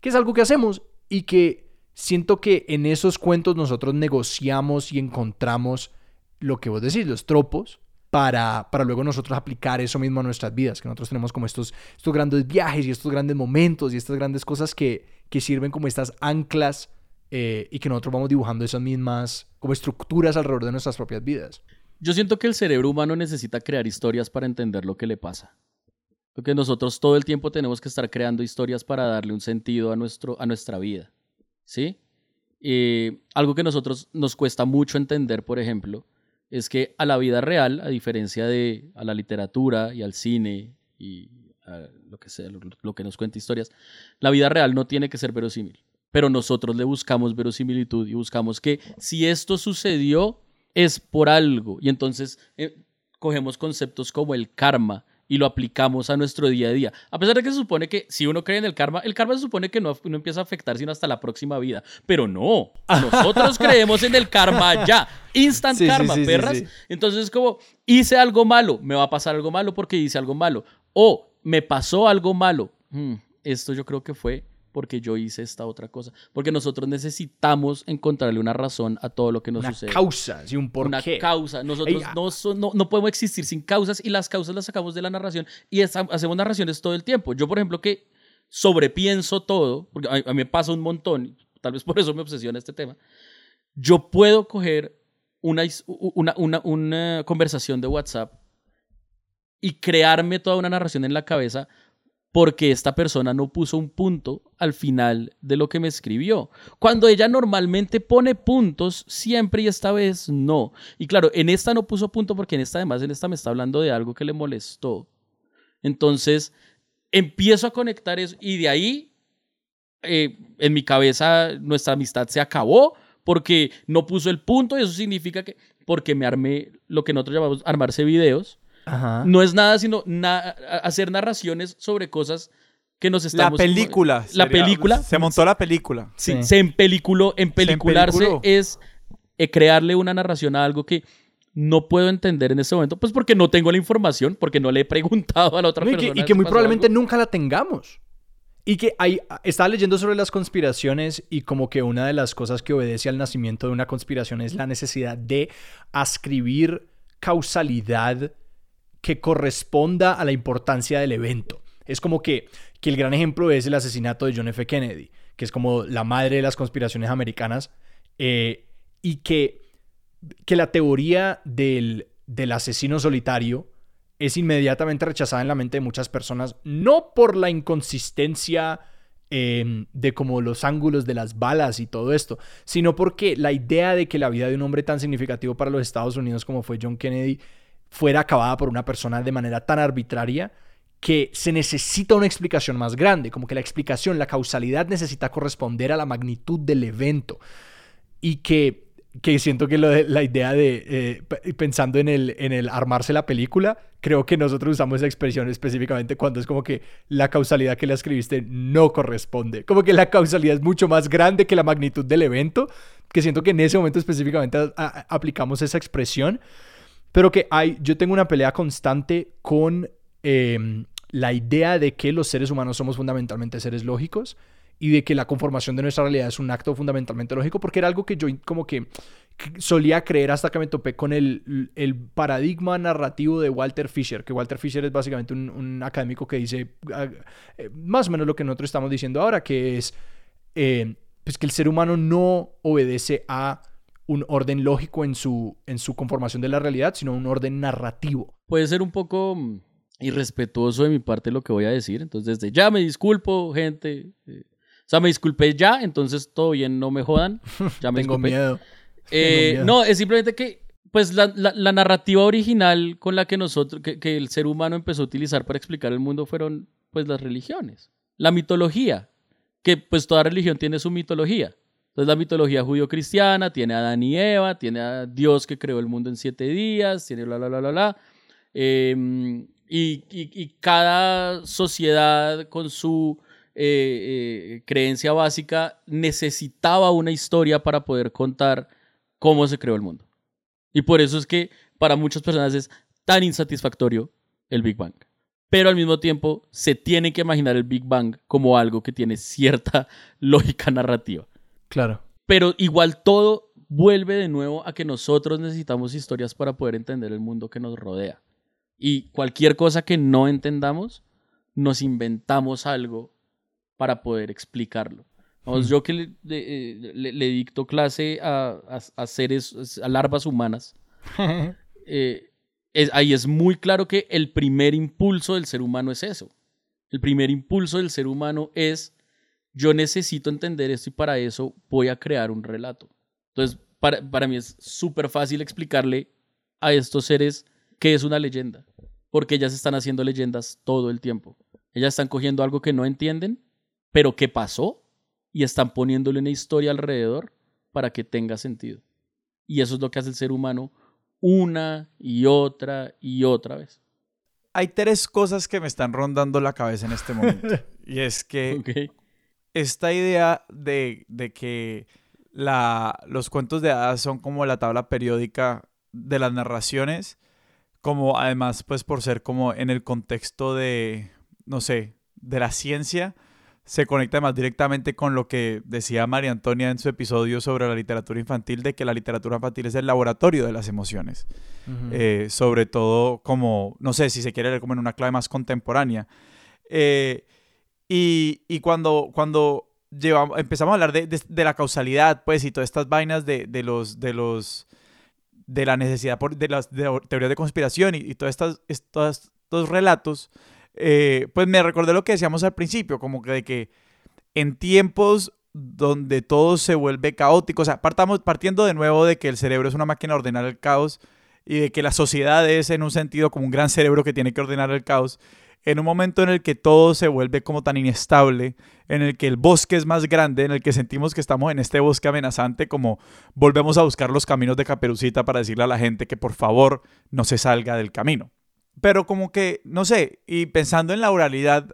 que es algo que hacemos y que siento que en esos cuentos nosotros negociamos y encontramos lo que vos decís, los tropos, para, para luego nosotros aplicar eso mismo a nuestras vidas, que nosotros tenemos como estos, estos grandes viajes y estos grandes momentos y estas grandes cosas que, que sirven como estas anclas eh, y que nosotros vamos dibujando esas mismas como estructuras alrededor de nuestras propias vidas. Yo siento que el cerebro humano necesita crear historias para entender lo que le pasa. Porque nosotros todo el tiempo tenemos que estar creando historias para darle un sentido a, nuestro, a nuestra vida. ¿Sí? Eh, algo que nosotros nos cuesta mucho entender, por ejemplo, es que a la vida real, a diferencia de a la literatura y al cine y a lo que sea, lo, que nos cuenta historias, la vida real no tiene que ser verosímil. Pero nosotros le buscamos verosimilitud y buscamos que si esto sucedió es por algo. Y entonces eh, cogemos conceptos como el karma y lo aplicamos a nuestro día a día. A pesar de que se supone que si uno cree en el karma, el karma se supone que no, no empieza a afectar sino hasta la próxima vida. Pero no, nosotros creemos en el karma ya. Instant Sí, karma, sí, sí, perras. Entonces como, hice algo malo, me va a pasar algo malo porque hice algo malo. O me pasó algo malo. Hmm, esto yo creo que fue porque yo hice esta otra cosa. Porque nosotros necesitamos encontrarle una razón a todo lo que nos Una sucede causa, sí, un una porqué. causa. Nosotros ah. no, so- no, no podemos existir sin causas y las causas las sacamos de la narración y esa- hacemos narraciones todo el tiempo. Yo, por ejemplo, que sobrepienso todo, porque a, a mí me pasa un montón, tal vez por eso me obsesiona este tema, yo puedo coger una, una, una, una conversación de WhatsApp y crearme toda una narración en la cabeza porque esta persona no puso un punto al final de lo que me escribió. Cuando ella normalmente pone puntos, siempre y esta vez no. Y claro, en esta no puso punto porque en esta además, en esta me está hablando de algo que le molestó. Entonces, empiezo a conectar eso y de ahí, eh, en mi cabeza, nuestra amistad se acabó porque no puso el punto y eso significa que, porque me armé lo que nosotros llamamos armarse videos, Ajá. no es nada sino na- hacer narraciones sobre cosas que nos La estamos... película. La sería- película. Se montó la película. Sí, Sí. se empeliculó. Empelicularse es eh, crearle una narración a algo que no puedo entender en este momento, pues porque no tengo la información, porque no le he preguntado a la otra No, y que, persona. y que muy probablemente algo. nunca la tengamos. Y que hay, estaba leyendo sobre las conspiraciones y como que una de las cosas que obedece al nacimiento de una conspiración es la necesidad de ascribir causalidad que corresponda a la importancia del evento. Es como que, que el gran ejemplo es el asesinato de John F. Kennedy, que es como la madre de las conspiraciones americanas, eh, y que, que la teoría del, del asesino solitario es inmediatamente rechazada en la mente de muchas personas, no por la inconsistencia eh, de como los ángulos de las balas y todo esto, sino porque la idea de que la vida de un hombre tan significativo para los Estados Unidos como fue John Kennedy fuera acabada por una persona de manera tan arbitraria que se necesita una explicación más grande, como que la explicación, la causalidad necesita corresponder a la magnitud del evento. Y que, que siento que lo de- la idea de, eh, pensando en el, en el armarse la película, creo que nosotros usamos esa expresión específicamente cuando es como que la causalidad que le escribiste no corresponde, como que la causalidad es mucho más grande que la magnitud del evento, que siento que en ese momento específicamente a- a- aplicamos esa expresión, pero que hay, yo tengo una pelea constante con eh, la idea de que los seres humanos somos fundamentalmente seres lógicos y de que la conformación de nuestra realidad es un acto fundamentalmente lógico, porque era algo que yo como que que solía creer hasta que me topé con el, el paradigma narrativo de Walter Fisher, que Walter Fisher es básicamente un, un académico que dice ah, eh, más o menos lo que nosotros estamos diciendo ahora, que es eh, pues que el ser humano no obedece a un orden lógico en su, en su conformación de la realidad, sino un orden narrativo. Puede ser un poco mm, irrespetuoso de mi parte lo que voy a decir, entonces desde ya me disculpo, gente. eh, o sea, me disculpé ya, entonces todo bien, no me jodan. Ya me Tengo miedo. Eh, miedo. no, es simplemente que, pues, la, la- la narrativa original con la que nosotros, que, que el ser humano empezó a utilizar para explicar el mundo fueron, pues, las religiones. La mitología, que, pues, toda religión tiene su mitología. Entonces, la mitología judío-cristiana tiene a Adán y Eva, tiene a Dios que creó el mundo en siete días, tiene bla, bla, bla, bla, bla. Eh, y, y- y cada sociedad con su eh, eh, creencia básica necesitaba una historia para poder contar cómo se creó el mundo. Y por eso es que para muchas personas es tan insatisfactorio el Big Bang. Pero al mismo tiempo se tiene que imaginar el Big Bang como algo que tiene cierta lógica narrativa. Claro. Pero igual todo vuelve de nuevo a que nosotros necesitamos historias para poder entender el mundo que nos rodea. Y cualquier cosa que no entendamos, nos inventamos algo para poder explicarlo. Vamos, Hmm. Yo que le, le- le- le dicto clase a, a- a seres, a larvas humanas, eh, es- ahí es muy claro que el primer impulso del ser humano es eso. El primer impulso del ser humano es yo necesito entender esto y para eso voy a crear un relato. Entonces, para, para mí es súper fácil explicarle a estos seres qué es una leyenda, porque ellas están haciendo leyendas todo el tiempo. Ellas están cogiendo algo que no entienden, pero que pasó, y están poniéndole una historia alrededor para que tenga sentido. Y eso es lo que hace el ser humano una y otra y otra vez. Hay tres cosas que me están rondando la cabeza en este momento. y es que. Esta idea de, de que la, los cuentos de hadas son como la tabla periódica de las narraciones, como además pues por ser como en el contexto de, no sé, de la ciencia, se conecta más directamente con lo que decía María Antonia en su episodio sobre la literatura infantil, de que la literatura infantil es el laboratorio de las emociones. Eh, sobre todo como, no sé, si se quiere leer como en una clave más contemporánea. Eh, y, y cuando, cuando llevamos, empezamos a hablar de, de- la causalidad, pues, y todas estas vainas de, de los, de los, de la necesidad por, de las teorías de conspiración y, y todas estas, estos relatos, eh, pues me recordé lo que decíamos al principio, como que de que en tiempos donde todo se vuelve caótico, o sea, partamos, partiendo de nuevo de que el cerebro es una máquina de ordenar el caos y de que la sociedad es en un sentido como un gran cerebro que tiene que ordenar el caos, en un momento en el que todo se vuelve como tan inestable, en el que el bosque es más grande, en el que sentimos que estamos en este bosque amenazante, como volvemos a buscar los caminos de Caperucita para decirle a la gente que por favor no se salga del camino. Pero como que, no sé, y pensando en la oralidad,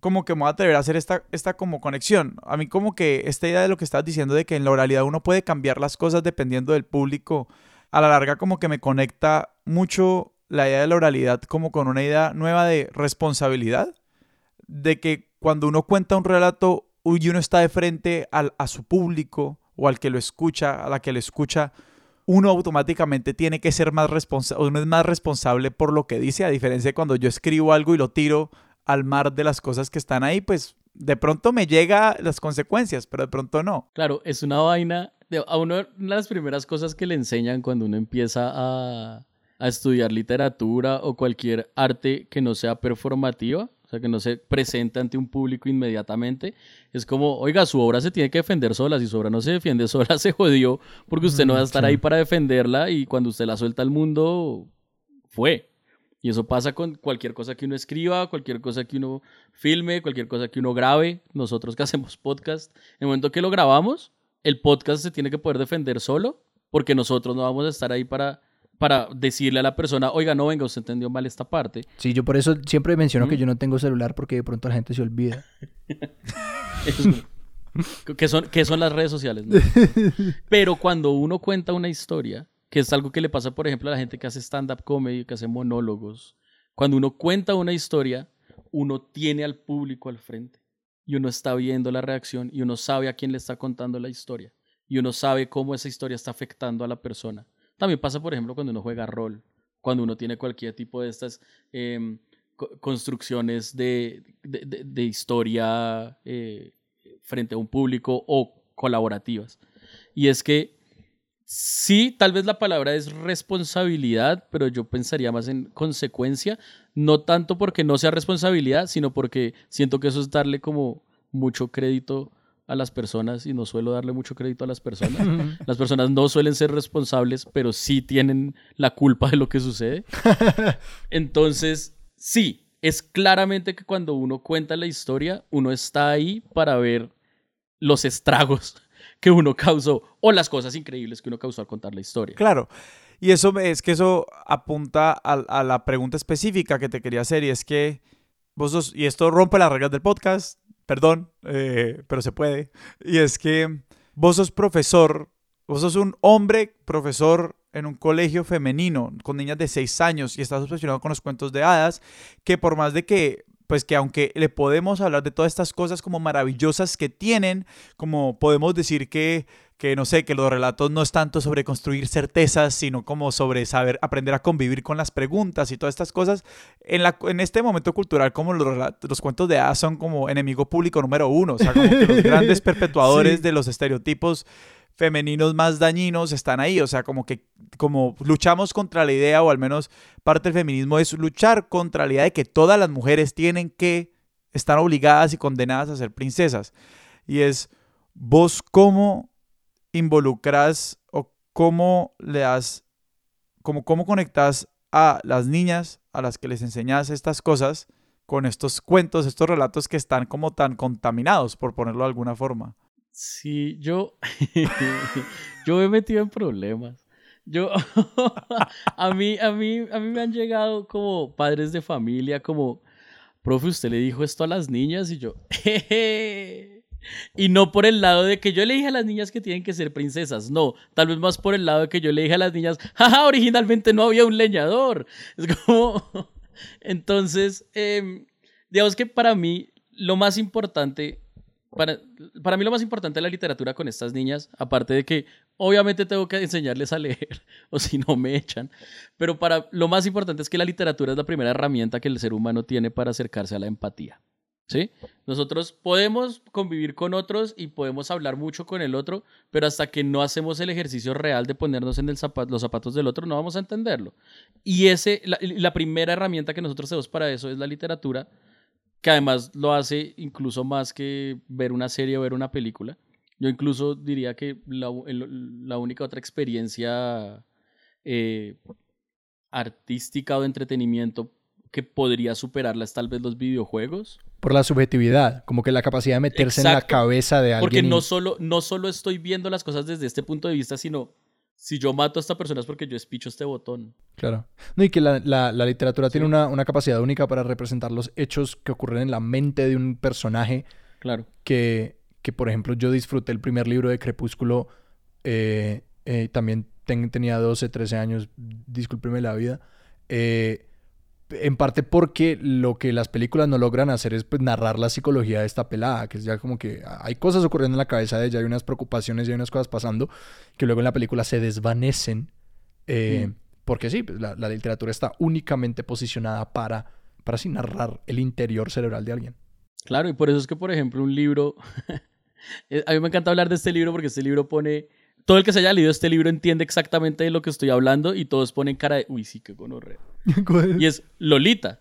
como que me voy a atrever a hacer esta, esta como conexión. A mí como que esta idea de lo que estás diciendo de que en la oralidad uno puede cambiar las cosas dependiendo del público a la larga como que me conecta mucho la idea de la oralidad como con una idea nueva de responsabilidad, de que cuando uno cuenta un relato y uno está de frente al, a su público o al que lo escucha, a la que lo escucha, uno automáticamente tiene que ser más responsable, uno es más responsable por lo que dice, a diferencia de cuando yo escribo algo y lo tiro al mar de las cosas que están ahí, pues de pronto me llega las consecuencias, pero de pronto no. Claro, es una vaina, a uno, una de las primeras cosas que le enseñan cuando uno empieza a, a estudiar literatura o cualquier arte que no sea performativa, o sea, que no se presente ante un público inmediatamente. Es como, oiga, su obra se tiene que defender sola. Si su obra no se defiende sola, se jodió porque usted no va a estar ahí para defenderla y cuando usted la suelta al mundo, fue. Y eso pasa con cualquier cosa que uno escriba, cualquier cosa que uno filme, cualquier cosa que uno grabe. Nosotros que hacemos podcast, en el momento que lo grabamos, el podcast se tiene que poder defender solo porque nosotros no vamos a estar ahí para para decirle a la persona, oiga, no, venga, usted entendió mal esta parte. Sí, yo por eso siempre menciono que yo no tengo celular porque de pronto la gente se olvida. ¿Qué son, qué son las redes sociales? Pero cuando uno cuenta una historia, que es algo que le pasa, por ejemplo, a la gente que hace stand-up comedy, que hace monólogos, cuando uno cuenta una historia, uno tiene al público al frente y uno está viendo la reacción y uno sabe a quién le está contando la historia y uno sabe cómo esa historia está afectando a la persona. También pasa, por ejemplo, cuando uno juega rol, cuando uno tiene cualquier tipo de estas em, construcciones de, de, historia eh, frente a un público o colaborativas. Y es que sí, tal vez la palabra es responsabilidad, pero yo pensaría más en consecuencia, no tanto porque no sea responsabilidad, sino porque siento que eso es darle como mucho crédito a las personas y no suelo darle mucho crédito a las personas. las personas no suelen ser responsables, pero sí tienen la culpa de lo que sucede. Entonces, sí, es claramente que cuando uno cuenta la historia, uno está ahí para ver los estragos que uno causó o las cosas increíbles que uno causó al contar la historia. Claro. Y eso es que eso apunta a, la pregunta específica que te quería hacer y es que vos y esto rompe las reglas del podcast, perdón, eh, pero se puede. Y es que vos sos profesor, vos sos un hombre profesor en un colegio femenino con niñas de 6 años y estás obsesionado con los cuentos de hadas, que por más de que pues que aunque le podemos hablar de todas estas cosas como maravillosas que tienen, como podemos decir que, que no sé, que los relatos no es tanto sobre construir certezas, sino como sobre saber aprender a convivir con las preguntas y todas estas cosas, en, la, en este momento cultural como los, los cuentos de hadas son como enemigo público número uno, o sea, como que los grandes perpetuadores de los estereotipos femeninos más dañinos están ahí. O sea, como que como luchamos contra la idea, o al menos parte del feminismo es luchar contra la idea de que todas las mujeres tienen que estar obligadas y condenadas a ser princesas. Y es vos cómo involucras o cómo le das, como cómo conectas a las niñas a las que les enseñas estas cosas con estos cuentos, estos relatos que están como tan contaminados, por ponerlo de alguna forma. Sí, yo, yo me he metido en problemas. Yo, a mí, a mí, a mí me han llegado como padres de familia, como, profe, usted le dijo esto a las niñas y yo, jeje. Y no por el lado de que yo le dije a las niñas que tienen que ser princesas, no, tal vez más por el lado de que yo le dije a las niñas, jaja, originalmente no había un leñador. Es como, entonces, em, digamos que para mí lo más importante para, para mí lo más importante de la literatura con estas niñas, aparte de que obviamente tengo que enseñarles a leer o si no me echan, pero para lo más importante es que la literatura es la primera herramienta que el ser humano tiene para acercarse a la empatía. ¿Sí? Nosotros podemos convivir con otros y podemos hablar mucho con el otro, pero hasta que no hacemos el ejercicio real de ponernos en los zapatos del otro, no vamos a entenderlo. Y ese, la, la primera herramienta que nosotros tenemos para eso es la literatura, que además lo hace incluso más que ver una serie o ver una película. Yo incluso diría que la, única otra experiencia eh, artística o de entretenimiento que podría superarla es tal vez los videojuegos. Por la subjetividad, como que la capacidad de meterse en la cabeza de alguien. Porque no, solo, no solo estoy viendo las cosas desde este punto de vista, sino si yo mato a esta persona es porque yo espicho este botón. Claro. No, y que la, literatura tiene una, capacidad única para representar los hechos que ocurren en la mente de un personaje. Claro. Que, que por ejemplo, yo disfruté el primer libro de Crepúsculo. Eh, eh, también ten- tenía 12, 13 años, discúlpeme la vida. Eh, en parte porque lo que las películas no logran hacer es pues, narrar la psicología de esta pelada, que es ya como que hay cosas ocurriendo en la cabeza de ella, hay unas preocupaciones y hay unas cosas pasando que luego en la película se desvanecen. eh, Mm. Porque sí, pues, la, la literatura está únicamente posicionada para, para así narrar el interior cerebral de alguien. Claro, y por eso es que, por ejemplo, un libro. eh, a mí me encanta hablar de este libro porque este libro pone. Todo el que se haya leído este libro entiende exactamente de lo que estoy hablando y todos ponen cara de. Uy, sí, qué gonorrea. Y es Lolita.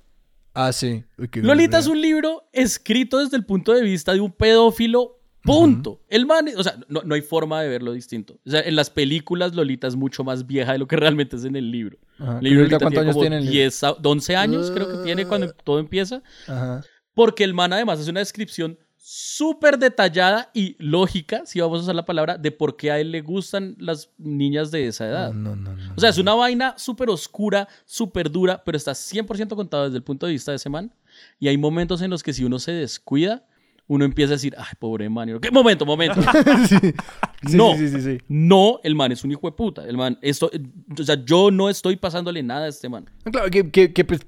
ah, sí. Uy, Lolita es un libro escrito desde el punto de vista de un pedófilo. Punto. El man, o sea, no, no hay forma de verlo distinto. O sea, en las películas Lolita es mucho más vieja de lo que realmente es en el libro. Ajá. El libro Lolita, ahorita ¿Cuántos años como tiene el libro? 10 a- 11 años creo que tiene cuando todo empieza. Ajá. Porque el man además hace una descripción súper detallada y lógica, si vamos a usar la palabra, de por qué a él le gustan las niñas de esa edad. No, no, no. O sea, es una vaina súper oscura, súper dura, pero está 100% contado desde el punto de vista de ese man. Y hay momentos en los que si uno se descuida, uno empieza a decir, ay, pobre man. ¿Qué momento, momento? sí. Sí, No. Sí, no, el man es un hijo de puta. El man, esto, o sea, yo no estoy pasándole nada a este man. Claro, que, que- que, pues,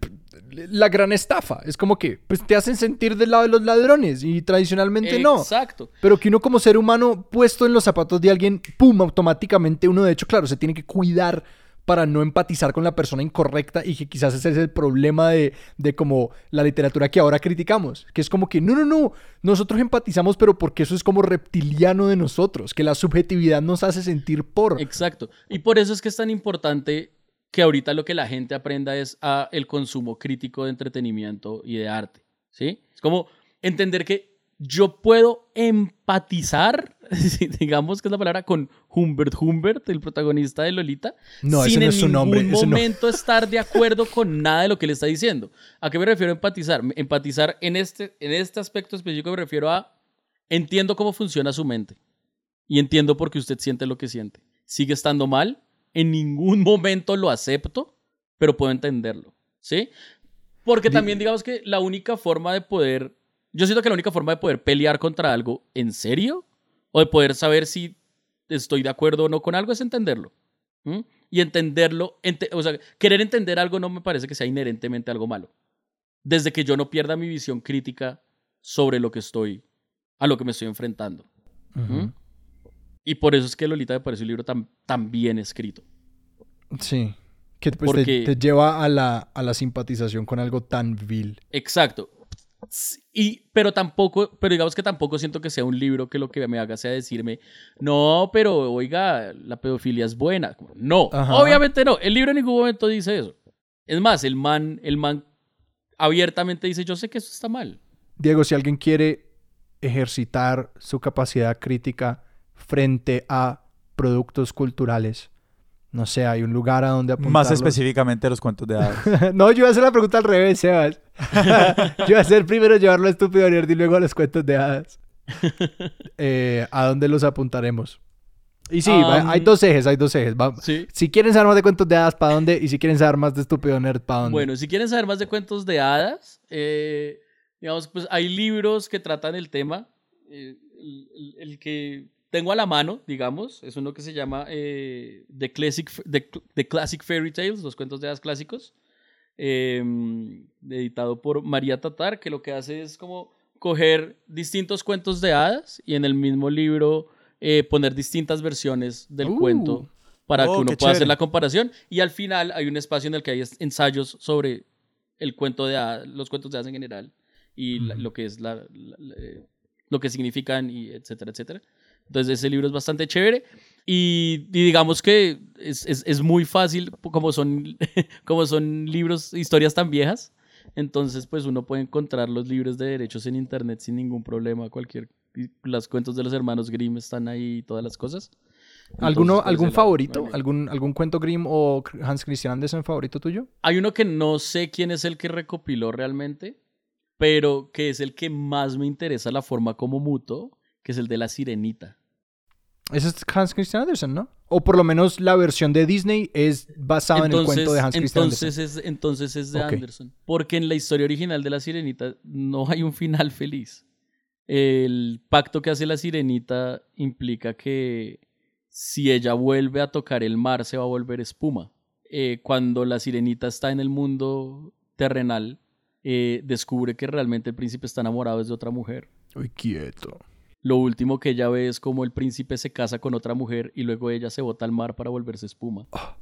la gran estafa. Es como que pues, te hacen sentir del lado de los ladrones y tradicionalmente no. Exacto. Pero que uno como ser humano puesto en los zapatos de alguien, pum, automáticamente uno de hecho, claro, se tiene que cuidar para no empatizar con la persona incorrecta y que quizás ese es el problema de, de como la literatura que ahora criticamos, que es como que no, no, no, nosotros empatizamos pero porque eso es como reptiliano de nosotros, que la subjetividad nos hace sentir por... Exacto. Y por eso es que es tan importante que ahorita lo que la gente aprenda es a el consumo crítico de entretenimiento y de arte, ¿sí? Es como entender que yo puedo empatizar, digamos que es la palabra, con Humbert Humbert, el protagonista de Lolita, No, ese sin no en es su nombre, ningún ese no. momento estar de acuerdo con nada de lo que él está diciendo. ¿A qué me refiero a empatizar? Empatizar en este, en este aspecto específico me refiero a entiendo cómo funciona su mente y entiendo por qué usted siente lo que siente. Sigue estando mal, en ningún momento lo acepto, pero puedo entenderlo, ¿sí? Porque también digamos que la única forma de poder, yo siento que la única forma de poder pelear contra algo en serio o de poder saber si estoy de acuerdo o no con algo es entenderlo. Y entenderlo, ente- o sea, querer entender algo no me parece que sea inherentemente algo malo. Desde que yo no pierda mi visión crítica sobre lo que estoy, a lo que me estoy enfrentando. Ujú. Y por eso es que Lolita me parece un libro tan, tan bien escrito. Sí. Que pues, te- Porque- te, lleva a la, a la simpatización con algo tan vil. Exacto. Y, pero tampoco, pero digamos que tampoco siento que sea un libro que lo que me haga sea decirme, no, pero oiga, la pedofilia es buena. No, Ajá. obviamente no. El libro en ningún momento dice eso. Es más, el man, el man abiertamente dice, yo sé que eso está mal. Diego, si alguien quiere ejercitar su capacidad crítica frente a productos culturales, no sé, hay un lugar a donde apuntar. Más específicamente los cuentos de hadas. no, yo iba a hacer la pregunta al revés, Sebas. yo iba a hacer primero llevarlo a estúpido nerd y luego a los cuentos de hadas. Eh, ¿A dónde los apuntaremos? Y sí, Am, hay dos ejes, hay dos ejes. Va- Sí. Si quieren saber más de cuentos de hadas, ¿para dónde? Y si quieren saber más de estúpido nerd, ¿para dónde? Bueno, si quieren saber más de cuentos de hadas, eh, digamos, pues hay libros que tratan el tema. Eh, el, el- el que tengo a la mano, digamos, es uno que se llama eh, The, Classic, The, The Classic Fairy Tales, los cuentos de hadas clásicos, eh, editado por María Tatar, que lo que hace es como coger distintos cuentos de hadas y en el mismo libro eh, poner distintas versiones del Uh. cuento para Oh, que uno qué pueda hacer la comparación. Y al final hay un espacio en el que hay ensayos sobre el cuento de hadas, los cuentos de hadas en general y la- lo que es la, la- la- eh, lo que significan y etcétera, etcétera. Entonces ese libro es bastante chévere y, y digamos que es, es- es muy fácil como son, como son libros, historias tan viejas. Entonces pues uno puede encontrar los libros de derechos en internet sin ningún problema, cualquier... y Los cuentos de los hermanos Grimm están ahí y todas las cosas. ¿Alguno, Entonces, por ¿Algún favorito? vale. ¿Algún, ¿Algún cuento Grimm o Hans Christian Andersen favorito tuyo? Hay uno que no sé quién es el que recopiló realmente, pero que es el que más me interesa la forma como mutó, que es el de la sirenita. Ese es Hans Christian Andersen, ¿no? O por lo menos la versión de Disney es basada en el cuento de Hans Christian entonces Andersen. es, entonces es de Ok. Anderson. Porque en la historia original de la sirenita no hay un final feliz. El pacto que hace la sirenita implica que si ella vuelve a tocar el mar se va a volver espuma. Eh, cuando la sirenita está en el mundo terrenal, eh, descubre que realmente el príncipe está enamorado de otra mujer. Uy, quieto. Lo último que ella ve es como el príncipe se casa con otra mujer y luego ella se bota al mar para volverse espuma. Ah.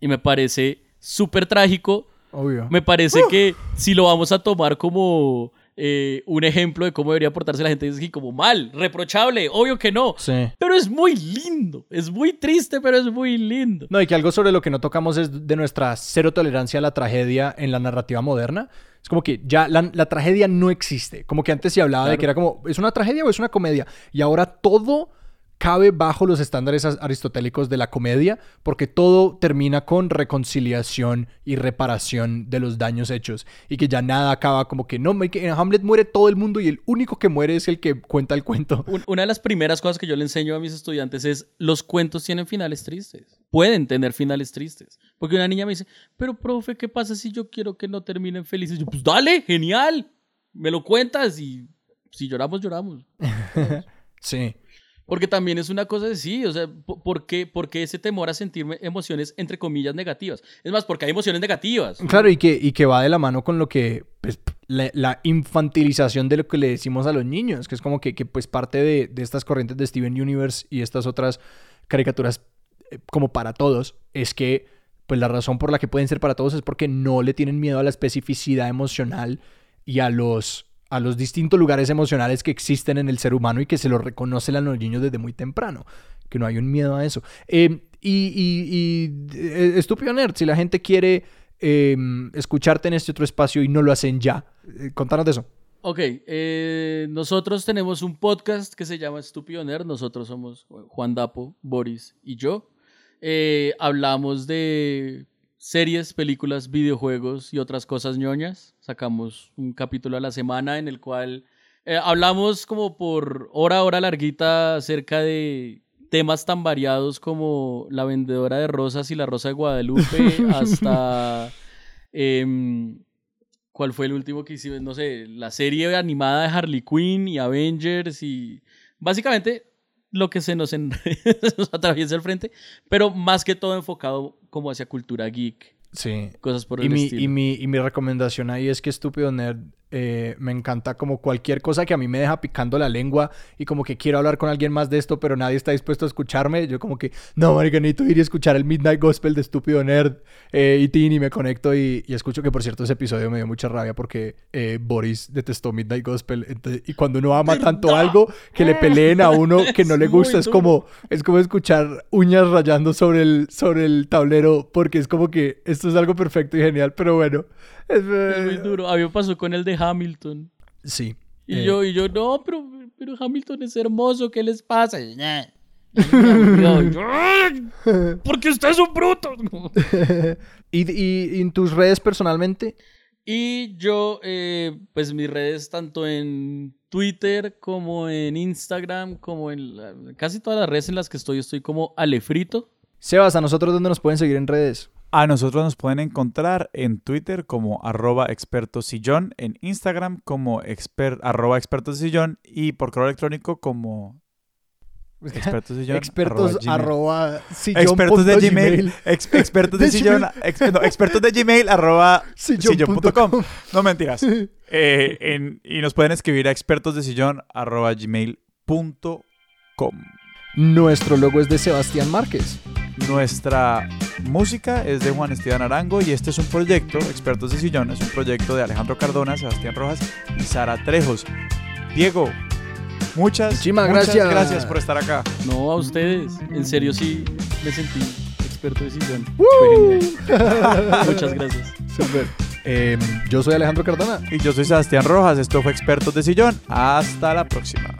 Y me parece súper trágico. Obvio. Me parece que si lo vamos a tomar como eh, un ejemplo de cómo debería portarse la gente, es como mal, reprochable, obvio que no. Sí. Pero es muy lindo. Es muy triste, pero es muy lindo. No, y que algo sobre lo que no tocamos es de nuestra cero tolerancia a la tragedia en la narrativa moderna. Es como que ya la, la tragedia no existe. Como que antes se hablaba de que era como, ¿es una tragedia o es una comedia? Y ahora todo cabe bajo los estándares aristotélicos de la comedia, porque todo termina con reconciliación y reparación de los daños hechos. Y que ya nada acaba como que no, en Hamlet muere todo el mundo y el único que muere es el que cuenta el cuento. Un- Una de las primeras cosas que yo le enseño a mis estudiantes es los cuentos tienen finales tristes. Pueden tener finales tristes. Porque una niña me dice, pero profe, ¿qué pasa si yo quiero que no terminen felices? Yo, pues dale, genial. Me lo cuentas y si lloramos, lloramos. Sí. Porque también es una cosa de sí, o sea, po- ¿por qué, por qué ese temor a sentirme emociones entre comillas negativas? Es más, porque hay emociones negativas. Claro, y que, y que va de la mano con lo que, pues, la, la infantilización de lo que le decimos a los niños, que es como que, que, pues, parte de, de estas corrientes de Steven Universe y estas otras caricaturas eh, como para todos, es que, pues, la razón por la que pueden ser para todos es porque no le tienen miedo a la especificidad emocional y a los a los distintos lugares emocionales que existen en el ser humano y que se los reconocen a los niños desde muy temprano. Que no hay un miedo a eso. Eh, y, y, y, nerd, si la gente quiere eh, escucharte en este otro espacio y no lo hacen ya, eh, contanos de eso. Ok, eh, nosotros tenemos un podcast que se llama Estúpido Nerd. Nosotros somos Juan Dapo, Boris y yo. Eh, hablamos de series, películas, videojuegos y otras cosas ñoñas. Sacamos un capítulo a la semana en el cual eh, hablamos como por hora, hora larguita acerca de temas tan variados como la vendedora de rosas y la rosa de Guadalupe hasta... em, ¿Cuál fue el último que hicimos? No sé, la serie animada de Harley Quinn y Avengers y básicamente lo que se nos, en- nos atraviesa el frente, pero más que todo enfocado como hacia cultura geek, Sí. cosas por Y el mi, estilo. y, mi, y mi recomendación ahí es que Estúpido Nerd eh, me encanta como cualquier cosa que a mí me deja picando la lengua y como que quiero hablar con alguien más de esto, pero nadie está dispuesto a escucharme. Yo como que, no, marica, necesito ir y escuchar el Midnight Gospel de Estúpido Nerd eh, y Tin y me conecto y, y escucho que, por cierto, ese episodio me dio mucha rabia porque eh, Boris detestó Midnight Gospel. Entonces, y cuando uno ama tanto algo, que le peleen a uno que no le gusta, es como, es como escuchar uñas rayando sobre el, sobre el tablero porque es como que esto es algo perfecto y genial, pero bueno. Es, Es muy duro. A mí me pasó con el de Hamilton. Sí. Y Eh, yo, y yo, no, pero, pero Hamilton es hermoso, ¿qué les pasa? Y, "Nah". Y yo, yo, "Ay, Porque ustedes son brutos. ¿Y, y- y en tus redes personalmente? Y yo, eh, pues mis redes, tanto en Twitter como en Instagram, como en la- casi todas las redes en las que estoy, estoy como Alefrito. Sebas, ¿a nosotros dónde nos pueden seguir en redes? A nosotros nos pueden encontrar en Twitter como arroba expertosillón, en Instagram como exper, arroba expertosillón y por correo electrónico como expertosillón. Expertos arroba gmail. arroba sillón Expertos de punto Gmail. ex- expertos de De sillón. Gmail. ex- no, expertos de Gmail arroba Sillón sillón.com. punto com. No mentiras. Eh, en- y nos pueden escribir a expertos de sillón arroba gmail.com. Nuestro logo es de Sebastián Márquez. Nuestra música es de Juan Esteban Arango y este es un proyecto, Expertos de Sillón, es un proyecto de Alejandro Cardona, Sebastián Rojas y Sara Trejos. Diego, muchas, Muchísimas muchas gracias. gracias por estar acá. No, a ustedes. En serio, sí me sentí experto de sillón. Muchas gracias. Súper. Em, yo soy Alejandro Cardona. Y yo soy Sebastián Rojas, esto fue Expertos de Sillón. Hasta la próxima.